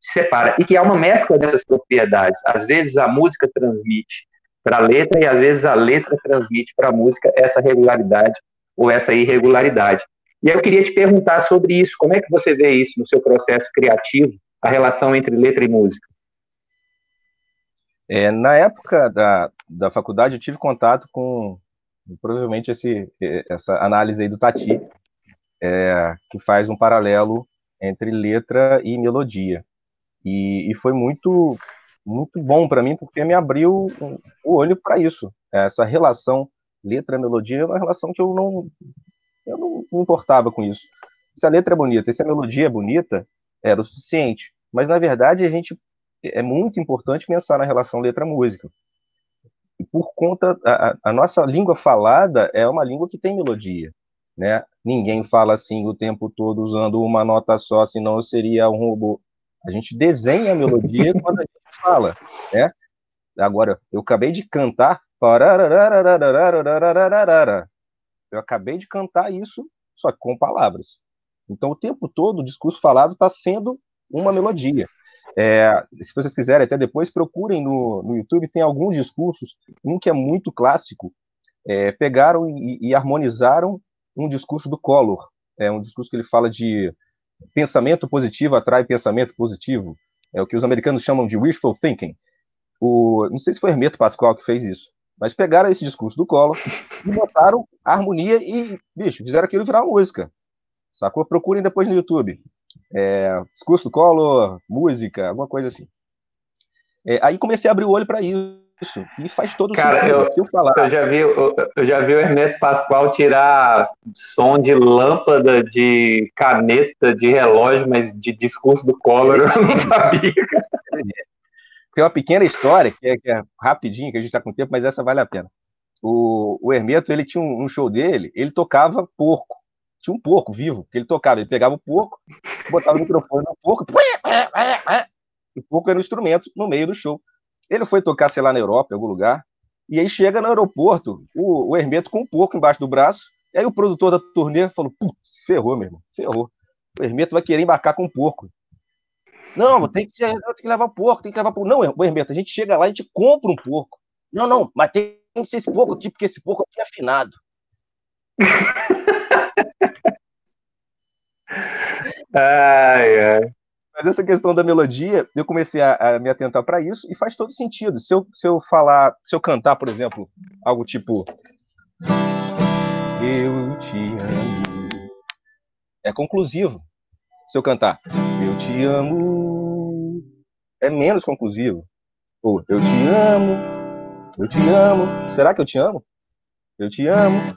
se separa. E que há uma mescla dessas propriedades. Às vezes a música transmite para a letra e às vezes a letra transmite para a música essa regularidade ou essa irregularidade. E eu queria te perguntar sobre isso. Como é que você vê isso no seu processo criativo, a relação entre letra e música? É, na época da, da faculdade, eu tive contato com provavelmente esse, essa análise aí do Tati, é, que faz um paralelo entre letra e melodia. E, e foi muito, muito bom para mim, porque me abriu o olho para isso. Essa relação letra-melodia é uma relação que eu não, eu não me importava com isso. Se a letra é bonita se a melodia é bonita, era o suficiente. Mas, na verdade, a gente é muito importante pensar na relação letra-música. Por conta, a, a, nossa língua falada é uma língua que tem melodia. Né? Ninguém fala assim o tempo todo usando uma nota só, senão seria um robô. A gente desenha a melodia quando a gente fala, né? Agora, eu acabei de cantar. Eu acabei de cantar isso, só que com palavras. Então, o tempo todo, o discurso falado está sendo uma melodia. É, se vocês quiserem, até depois procurem no, no YouTube, tem alguns discursos, um que é muito clássico, é, pegaram e, e, harmonizaram um discurso do Collor, é um discurso que ele fala de pensamento positivo atrai pensamento positivo. É o que os americanos chamam de wishful thinking. O, não sei se foi Hermeto Pascoal que fez isso, mas pegaram esse discurso do Collor e botaram harmonia e, bicho, fizeram aquilo virar música. Sacou? Procurem depois no YouTube. É, discurso do Collor, música, alguma coisa assim. É, aí comecei a abrir o olho para isso. E faz todo Cara, sentido. Eu, eu, falar. eu já vi, eu, eu, já vi o Hermeto Pascoal tirar som de lâmpada, de caneta, de relógio, mas de discurso do Collor eu não sabia. Tem uma pequena história, que é, que é rapidinho, que a gente está com tempo, mas essa vale a pena. O, o Hermeto, ele tinha um, um show dele, ele tocava porco tinha um porco vivo, que ele tocava, ele pegava o porco, botava o microfone no porco, e o porco era um instrumento no meio do show. Ele foi tocar, sei lá, na Europa, em algum lugar, e aí chega no aeroporto, o, o Hermeto com um porco embaixo do braço, e aí o produtor da turnê falou, putz, ferrou, meu irmão, ferrou. O Hermeto vai querer embarcar com um porco. Não, tem que, tem que levar porco, tem que levar porco. Não, Hermeto, a gente chega lá, a gente compra um porco. Não, não, mas tem que ser esse porco aqui, porque esse porco aqui é afinado. ai, ai. Mas essa questão da melodia, eu comecei a, a me atentar para isso e faz todo sentido. Se eu, se eu falar, se eu cantar, por exemplo, algo tipo Eu te amo, é conclusivo. Se eu cantar Eu te amo, é menos conclusivo. Ou Eu te amo, eu te amo. Será que eu te amo? Eu te amo.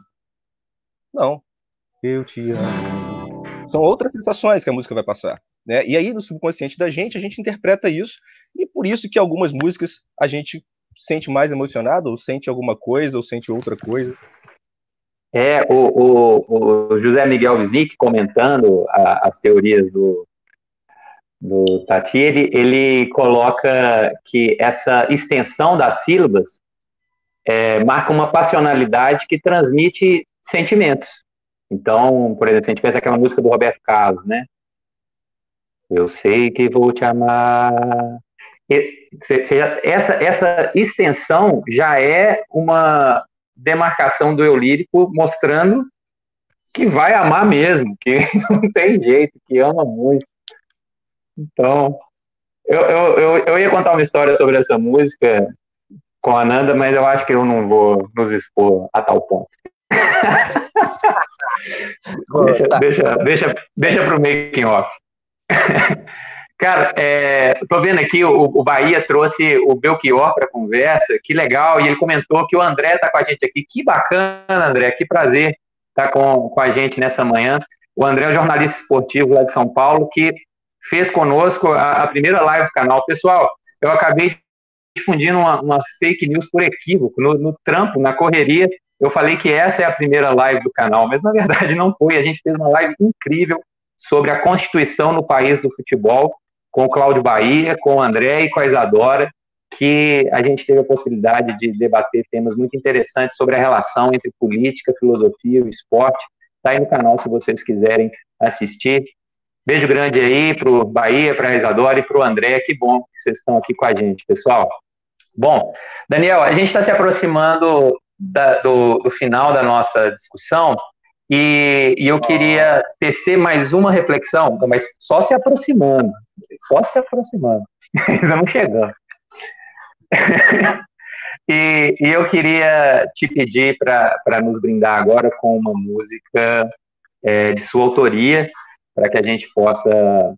Não. Eu te amo. São outras sensações que a música vai passar. Né? E aí, no subconsciente da gente, a gente interpreta isso, e por isso que algumas músicas a gente sente mais emocionado, ou sente alguma coisa, ou sente outra coisa. É, o, o, o José Miguel Wisnik, comentando a, as teorias do, do Tati, ele, ele coloca que essa extensão das sílabas é, marca uma passionalidade que transmite sentimentos. Então, por exemplo, se a gente pensa aquela música do Roberto Carlos, né? Eu sei que vou te amar. Essa, essa extensão já é uma demarcação do eu lírico mostrando que vai amar mesmo, que não tem jeito, que ama muito. Então, eu, eu, eu, eu ia contar uma história sobre essa música com a Nanda, mas eu acho que eu não vou nos expor a tal ponto deixa, tá. deixa, deixa, deixa pro making off. Cara, é, tô vendo aqui, o, o Bahia trouxe o Belchior para conversa, que legal, e ele comentou que o André tá com a gente aqui. Que bacana, André, que prazer estar tá com, com a gente nessa manhã. O André é um jornalista esportivo lá de São Paulo, que fez conosco a, a primeira live do canal. Pessoal, eu acabei difundindo uma, uma fake news por equívoco, no, no trampo, na correria, eu falei que essa é a primeira live do canal, mas na verdade não foi. A gente fez uma live incrível sobre a Constituição no país do futebol, com o Cláudio Bahia, com o André e com a Isadora, que a gente teve a possibilidade de debater temas muito interessantes sobre a relação entre política, filosofia e esporte. Está aí no canal se vocês quiserem assistir. Beijo grande aí para o Bahia, para a Isadora e para o André. Que bom que vocês estão aqui com a gente, pessoal. Bom, Daniel, a gente está se aproximando da, do, do, final da nossa discussão e, e, eu queria tecer mais uma reflexão, mas só se aproximando, só se aproximando, não chegando. e, e, eu queria te pedir para nos brindar agora com uma música é, de sua autoria, para que a gente possa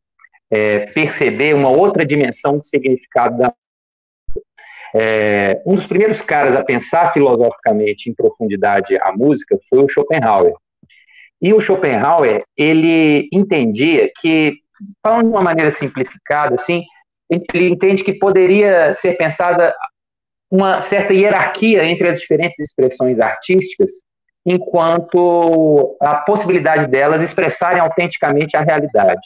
é, perceber uma outra dimensão de significado da é, um dos primeiros caras a pensar filosoficamente em profundidade a música foi o Schopenhauer. E o Schopenhauer, ele entendia que, falando de uma maneira simplificada, assim, ele entende que poderia ser pensada uma certa hierarquia entre as diferentes expressões artísticas, enquanto a possibilidade delas expressarem autenticamente a realidade.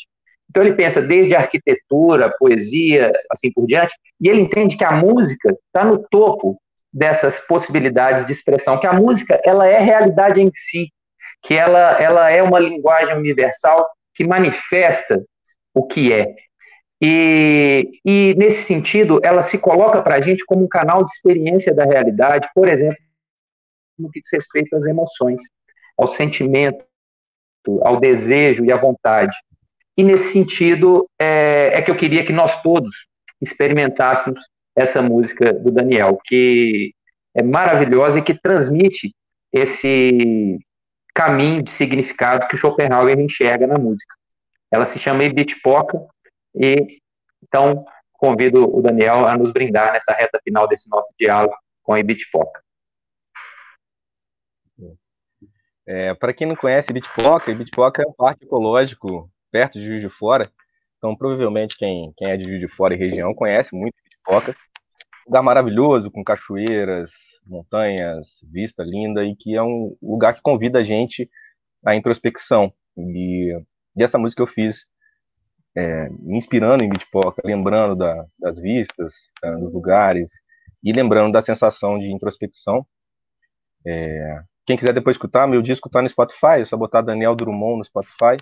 Então ele pensa desde a arquitetura, poesia, assim por diante, e ele entende que a música está no topo dessas possibilidades de expressão, que a música ela é realidade em si, que ela, ela é uma linguagem universal que manifesta o que é. E, e nesse sentido, ela se coloca para a gente como um canal de experiência da realidade, por exemplo, no que diz respeito às emoções, ao sentimento, ao desejo e à vontade. E nesse sentido, é, é que eu queria que nós todos experimentássemos essa música do Daniel, que é maravilhosa e que transmite esse caminho de significado que o Schopenhauer enxerga na música. Ela se chama Ibitipoca e então convido o Daniel a nos brindar nessa reta final desse nosso diálogo com a Ibitipoca. É, Para quem não conhece Ibitipoca, Ibitipoca é um parque ecológico perto de Juiz de Fora. Então, provavelmente, quem, quem é de Juiz de Fora e região conhece muito Ibitipoca. Lugar maravilhoso, com cachoeiras, montanhas, vista linda, e que é um lugar que convida a gente à introspecção. E, e essa música eu fiz é, me inspirando em Bitpoca, lembrando da, das vistas, dos lugares, e lembrando da sensação de introspecção. É, quem quiser depois escutar, meu disco está no Spotify, é só botar Daniel Drummond no Spotify,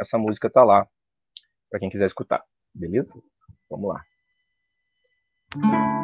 essa música está lá, para quem quiser escutar, beleza? Vamos lá.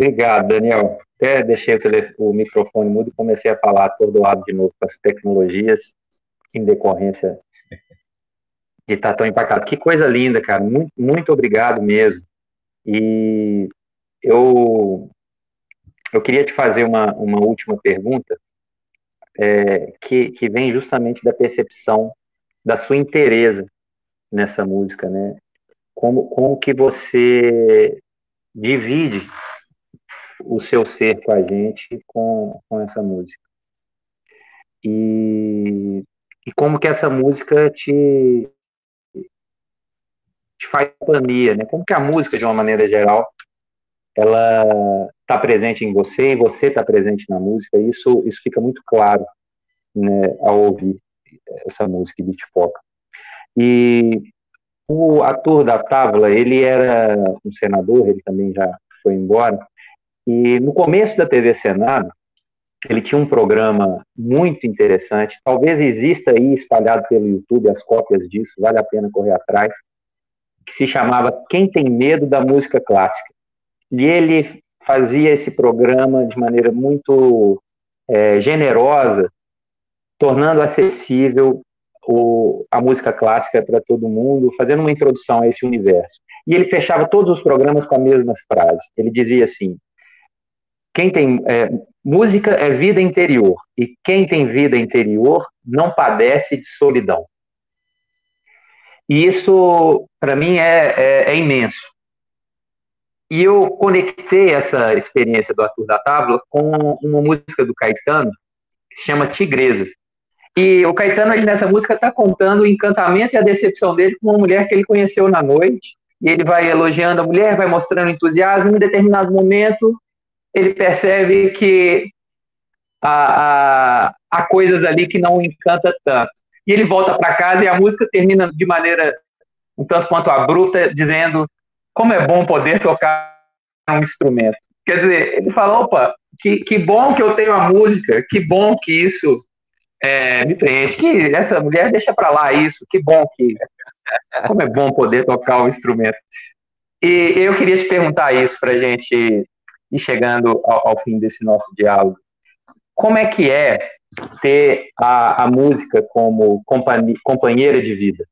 Obrigado, Daniel. Até deixei o, telefone, o microfone mudo e comecei a falar atordoado de novo com as tecnologias em decorrência de estar tão empacado. Que coisa linda, cara. Muito, muito obrigado mesmo. E eu, eu queria te fazer uma, uma última pergunta é, que, que vem justamente da percepção da sua inteireza nessa música, né? Como, como que você divide o seu ser com a gente com, com essa música. E, e como que essa música te, te faz companhia, né? Como que a música, de uma maneira geral, ela está presente em você e você está presente na música, isso, isso fica muito claro né, ao ouvir essa música de Tipoca. E o ator da Távola, ele era um senador, ele também já foi embora, e no começo da TV Senado, ele tinha um programa muito interessante, talvez exista aí espalhado pelo YouTube as cópias disso, vale a pena correr atrás, que se chamava Quem Tem Medo da Música Clássica. E ele fazia esse programa de maneira muito é, generosa, tornando acessível o, a música clássica para todo mundo, fazendo uma introdução a esse universo. E ele fechava todos os programas com as mesmas frases. Ele dizia assim: quem tem é, música é vida interior e quem tem vida interior não padece de solidão. E isso para mim é, é, é, imenso, E eu conectei essa experiência do Arthur da Tábua com uma música do Caetano, que se chama Tigresa. E o Caetano, ele, nessa música, está contando o encantamento e a decepção dele com uma mulher que ele conheceu na noite. E ele vai elogiando a mulher, vai mostrando entusiasmo. Em um determinado momento, ele percebe que há, há, coisas ali que não encanta tanto. E ele volta para casa e a música termina de maneira um tanto quanto abrupta, dizendo como é bom poder tocar um instrumento. Quer dizer, ele fala, opa, que, que bom que eu tenho a música, que bom que isso é, me preenche, que essa mulher deixa para lá isso, que bom que, como é bom poder tocar um instrumento. E eu queria te perguntar isso para gente ir chegando ao, ao, fim desse nosso diálogo. Como é que é ter a, a música como companheira de vida?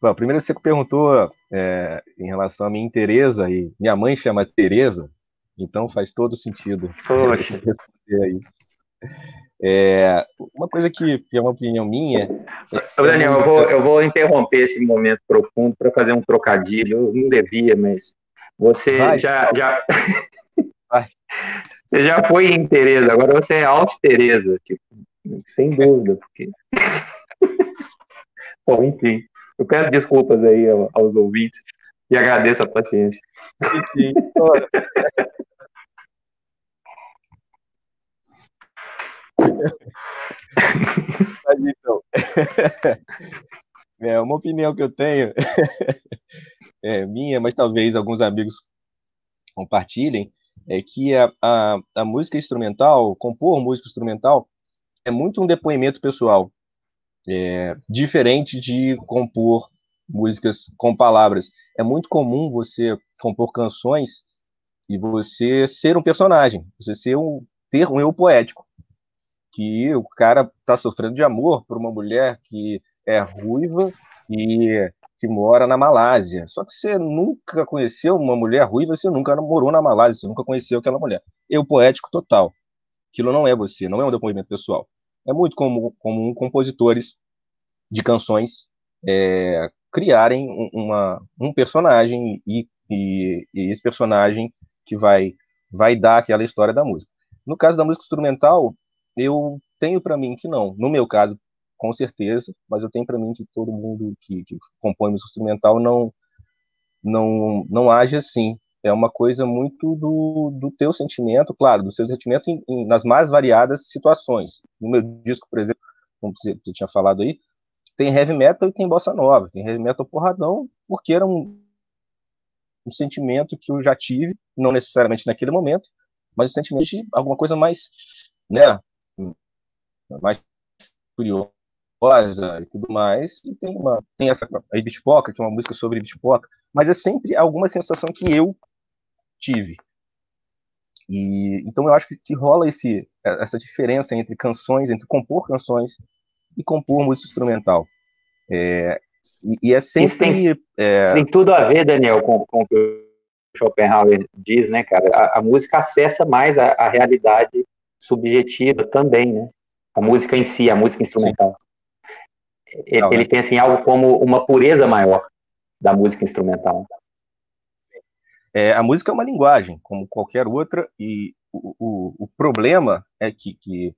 Bom, primeiro você perguntou é, em relação à minha Tereza, e minha mãe chama Tereza, então faz todo sentido responder a isso. É, uma coisa que, que, é uma opinião minha. É Daniel, eu vou, eu vou interromper esse momento profundo para fazer um trocadilho. Eu não devia, mas você Vai, já. já... Você já foi em Tereza, agora você é Alt Tereza, tipo, sem dúvida, porque. Bom, enfim. Eu peço desculpas aí aos ouvintes e agradeço a paciência. Enfim, Mas então, é uma opinião que eu tenho, é minha, mas talvez alguns amigos compartilhem, é que a, a, a música instrumental, compor música instrumental, é muito um depoimento pessoal é, diferente de compor músicas com palavras. É muito comum você compor canções e você ser um personagem, você ser um, ter um eu poético. Que o cara está sofrendo de amor por uma mulher que é ruiva e que mora na Malásia. Só que você nunca conheceu uma mulher ruiva, você nunca morou na Malásia, você nunca conheceu aquela mulher. Eu poético total. Aquilo não é você, não é um depoimento pessoal é muito comum, comum compositores de canções é, criarem uma, um personagem e, e, e, esse personagem que vai, vai dar aquela história da música. No caso da música instrumental, eu tenho para mim que não. No meu caso, com certeza, mas eu tenho para mim que todo mundo que, que compõe música instrumental não, não, não age assim. É uma coisa muito do, do teu sentimento, claro, do seu sentimento em, em, nas mais variadas situações. No meu disco, por exemplo, como você, você, tinha falado aí, tem heavy metal e tem bossa nova, tem heavy metal porradão, porque era um, um sentimento que eu já tive, não necessariamente naquele momento, mas o sentimento de alguma coisa mais, né, mais curiosa e tudo mais, e tem uma, tem essa, a Ibitipoca, que é uma música sobre Ibitipoca, mas é sempre alguma sensação que eu tive. E então eu acho que, que rola esse essa diferença entre canções, entre compor canções e compor música instrumental. É, e, e, é sempre. Isso tem, é... isso tem, tudo a ver, Daniel, com, com o que o Schopenhauer diz, né, cara? A, a música acessa mais a, a, realidade subjetiva também, né? A música em si, a música instrumental. Ele, ele pensa em algo como uma pureza maior da música instrumental. É, a música é uma linguagem, como qualquer outra, e o, o, o problema é que, que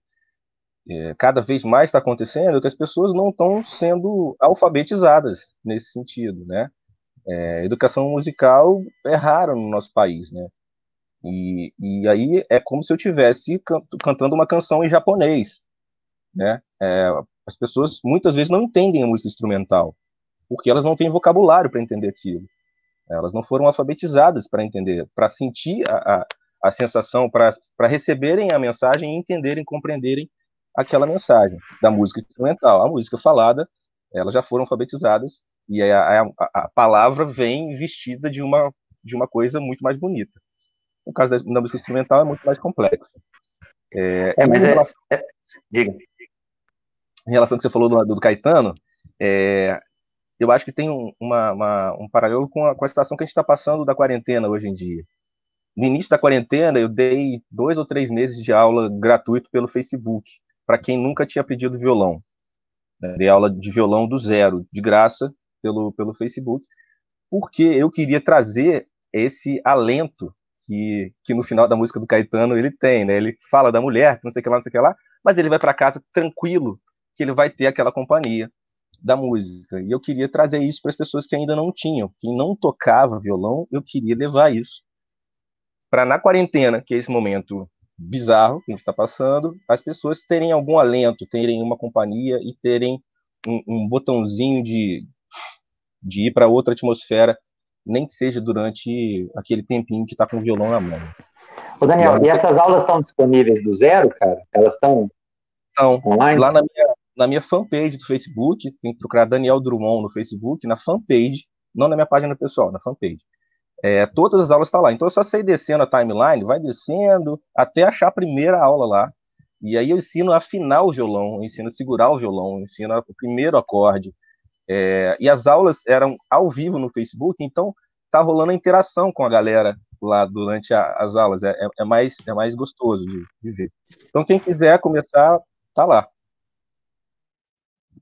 é, cada vez mais está acontecendo que as pessoas não estão sendo alfabetizadas nesse sentido, né? É, educação musical é rara no nosso país, né? E, e aí é como se eu tivesse can cantando uma canção em japonês, né? É, as pessoas muitas vezes não entendem a música instrumental, porque elas não têm vocabulário para entender aquilo. Elas não foram alfabetizadas para entender, para sentir a, a, a sensação, para receberem a mensagem e entenderem, compreenderem aquela mensagem da música instrumental. A música falada, elas já foram alfabetizadas e a, a, a palavra vem vestida de uma, de uma coisa muito mais bonita. No caso da, da música instrumental é muito mais complexo. É, é mas é, relação, é, é, Diga. Em relação ao que você falou do, do Caetano, é, eu acho que tem um, uma, uma, um paralelo com a, com a situação que a gente está passando da quarentena hoje em dia. No início da quarentena, eu dei dois ou três meses de aula gratuito pelo Facebook, para quem nunca tinha pedido violão. Dei aula de violão do zero, de graça, pelo, pelo Facebook, porque eu queria trazer esse alento que, que no final da música do Caetano ele tem, né? Ele fala da mulher, não sei o que lá, não sei o que lá, mas ele vai para casa tranquilo, que ele vai ter aquela companhia da música. E eu queria trazer isso para as pessoas que ainda não tinham, quem não tocava violão, eu queria levar isso para na quarentena, que é esse momento bizarro que a gente está passando, as pessoas terem algum alento, terem uma companhia e terem um, um botãozinho de, de ir para outra atmosfera, nem que seja durante aquele tempinho que está com o violão na mão. Ô Daniel, e, essas aulas estão disponíveis do zero, cara? Elas estão online? Lá na minha, na minha fanpage do Facebook, tem que procurar Daniel Drummond no Facebook, na fanpage, não na minha página pessoal, na fanpage. É, todas as aulas estão tá lá. Então eu só sei descendo a timeline, vai descendo até achar a primeira aula lá. E aí eu ensino a afinar o violão, eu ensino a segurar o violão, eu ensino o primeiro acorde. É, e as aulas eram ao vivo no Facebook, então tá rolando a interação com a galera lá durante a, as aulas. É, é, é, mais, é mais gostoso de, de ver. Então quem quiser começar, tá lá.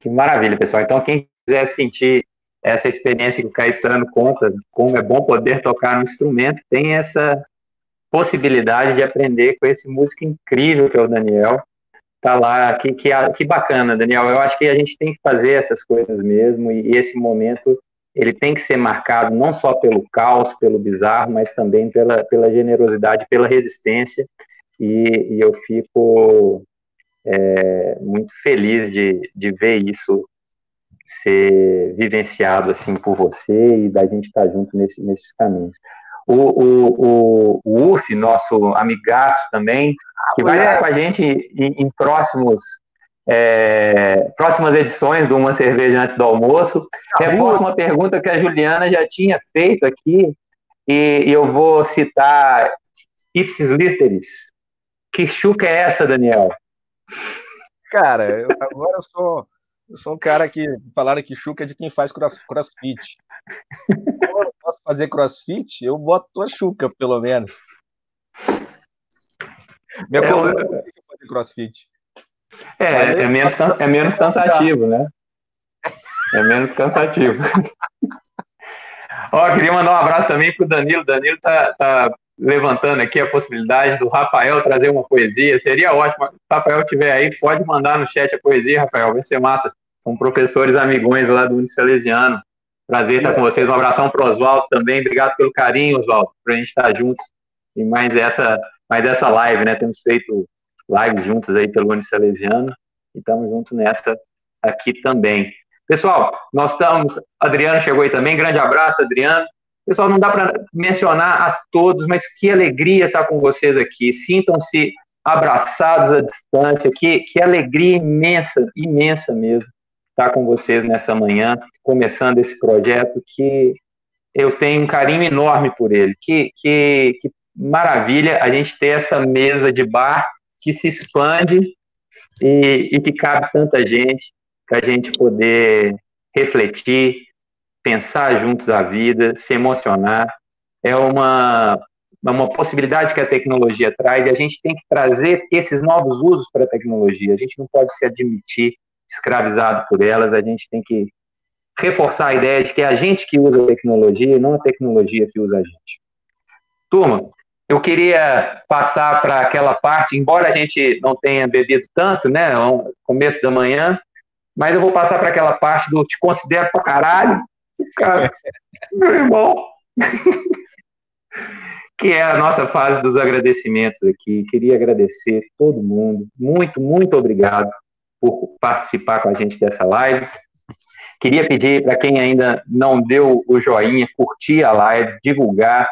Que maravilha, pessoal. Então quem quiser sentir essa experiência que o Caetano conta, como é bom poder tocar um instrumento, tem essa possibilidade de aprender com esse músico incrível que é o Daniel. Tá lá, que, que, que bacana, Daniel. Eu acho que a gente tem que fazer essas coisas mesmo, e esse momento ele tem que ser marcado não só pelo caos, pelo bizarro, mas também pela, pela generosidade, pela resistência, e, e eu fico é, muito feliz de, de ver isso ser vivenciado assim por você e da gente estar junto nesse, nesses caminhos. O, o, o, o UF, nosso amigaço também, que vai estar com a gente em, em próximos é, próximas edições do Uma Cerveja Antes do Almoço. Reforço uma pergunta que a Juliana já tinha feito aqui, e, e eu vou citar Ipsis Listeris. Que chuca é essa, Daniel? Cara, eu, agora eu sou eu sou um cara que falaram que Chuca é de quem faz crossfit. Eu posso fazer crossfit, eu boto a Chuca, pelo menos. Minha é, coluna eu... é fazer crossfit. É, é, menos, é menos cansativo, né? É menos cansativo. Ó, queria mandar um abraço também pro Danilo. Danilo tá, tá levantando aqui a possibilidade do Rafael trazer uma poesia. Seria ótimo. Se o Rafael estiver aí, pode mandar no chat a poesia, Rafael. Vai ser massa. São professores amigões lá do Unicelesiano. Prazer estar com vocês. Um abração para o Oswaldo também. Obrigado pelo carinho, Oswaldo, para a gente estar juntos em mais essa, mais essa live, né? Temos feito lives juntos aí pelo Unicelesiano e estamos juntos nessa aqui também. Pessoal, nós estamos. Adriano chegou aí também. Grande abraço, Adriano. Pessoal, não dá para mencionar a todos, mas que alegria estar com vocês aqui. Sintam-se abraçados à distância. Que, que alegria imensa, imensa mesmo estar com vocês nessa manhã, começando esse projeto que eu tenho um carinho enorme por ele. Que, que, que maravilha a gente ter essa mesa de bar que se expande e, e que cabe tanta gente para a gente poder refletir, pensar juntos a vida, se emocionar. É uma, uma possibilidade que a tecnologia traz e a gente tem que trazer esses novos usos para a tecnologia. A gente não pode se admitir escravizado por elas, a gente tem que reforçar a ideia de que é a gente que usa a tecnologia e não a tecnologia que usa a gente. Turma, eu queria passar para aquela parte, embora a gente não tenha bebido tanto, né, no começo da manhã, mas eu vou passar para aquela parte do te considero pra caralho, cara, meu irmão, que é a nossa fase dos agradecimentos aqui. Queria agradecer todo mundo, muito, muito obrigado por participar com a gente dessa live. Queria pedir para quem ainda não deu o joinha, curtir a live, divulgar,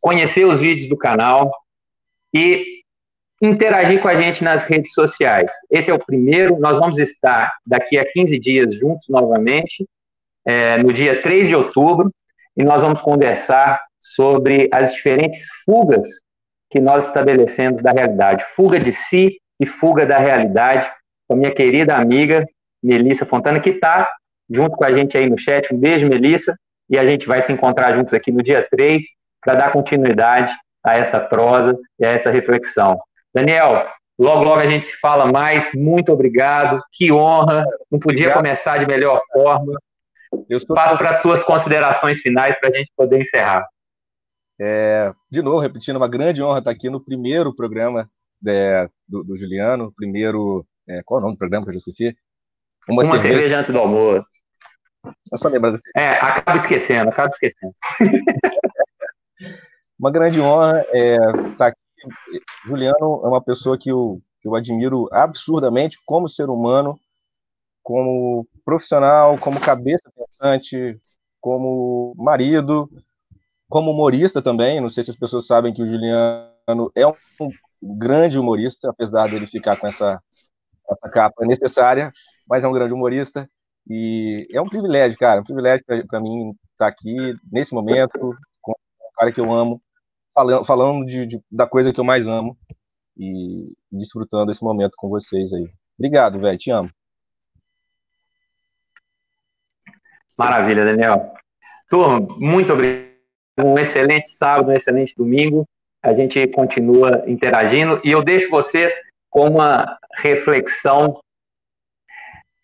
conhecer os vídeos do canal e interagir com a gente nas redes sociais. Esse é o primeiro, nós vamos estar daqui a 15 dias juntos novamente, é, no dia 3 de outubro, e nós vamos conversar sobre as diferentes fugas que nós estabelecemos da realidade. Fuga de si e fuga da realidade com a minha querida amiga Melissa Fontana, que está junto com a gente aí no chat. Um beijo, Melissa, e a gente vai se encontrar juntos aqui no dia 3 para dar continuidade a essa prosa e a essa reflexão. Daniel, logo, logo a gente se fala mais. Muito obrigado, que honra. Não podia obrigado. começar de melhor forma. Eu Passo para as suas considerações finais para a gente poder encerrar. É, de novo, repetindo, uma grande honra estar aqui no primeiro programa é, do, do, Juliano, primeiro. É, qual é o nome do programa que eu já esqueci? Uma, uma cerveja... cerveja antes do almoço. Eu só lembro desse. É, acaba esquecendo, acaba esquecendo. uma grande honra é, estar aqui. Juliano é uma pessoa que eu, que eu admiro absurdamente como ser humano, como profissional, como cabeça pensante, como marido, como humorista também. Não sei se as pessoas sabem que o Juliano é um grande humorista, apesar dele ficar com essa, essa capa necessária, mas é um grande humorista. E é um privilégio, cara, um privilégio para mim estar aqui nesse momento com um cara que eu amo, falando, falando de, de, da coisa que eu mais amo e desfrutando esse momento com vocês aí. Obrigado, velho, te amo. Maravilha, Daniel. Turma, muito obrigado. Um excelente sábado, um excelente domingo. A gente continua interagindo e eu deixo vocês com uma reflexão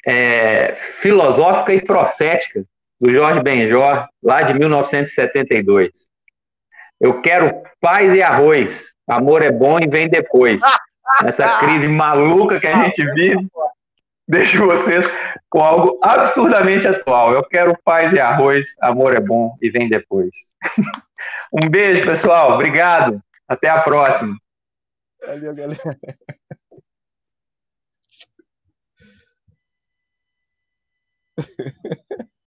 é, filosófica e profética do Jorge Benjor, lá de 1972. Eu quero paz e arroz. Amor é bom e vem depois. Essa crise maluca que a gente vive, deixo vocês com algo absurdamente atual. Eu quero paz e arroz, amor é bom e vem depois. um beijo, pessoal. Obrigado. Até a próxima. Valeu, galera.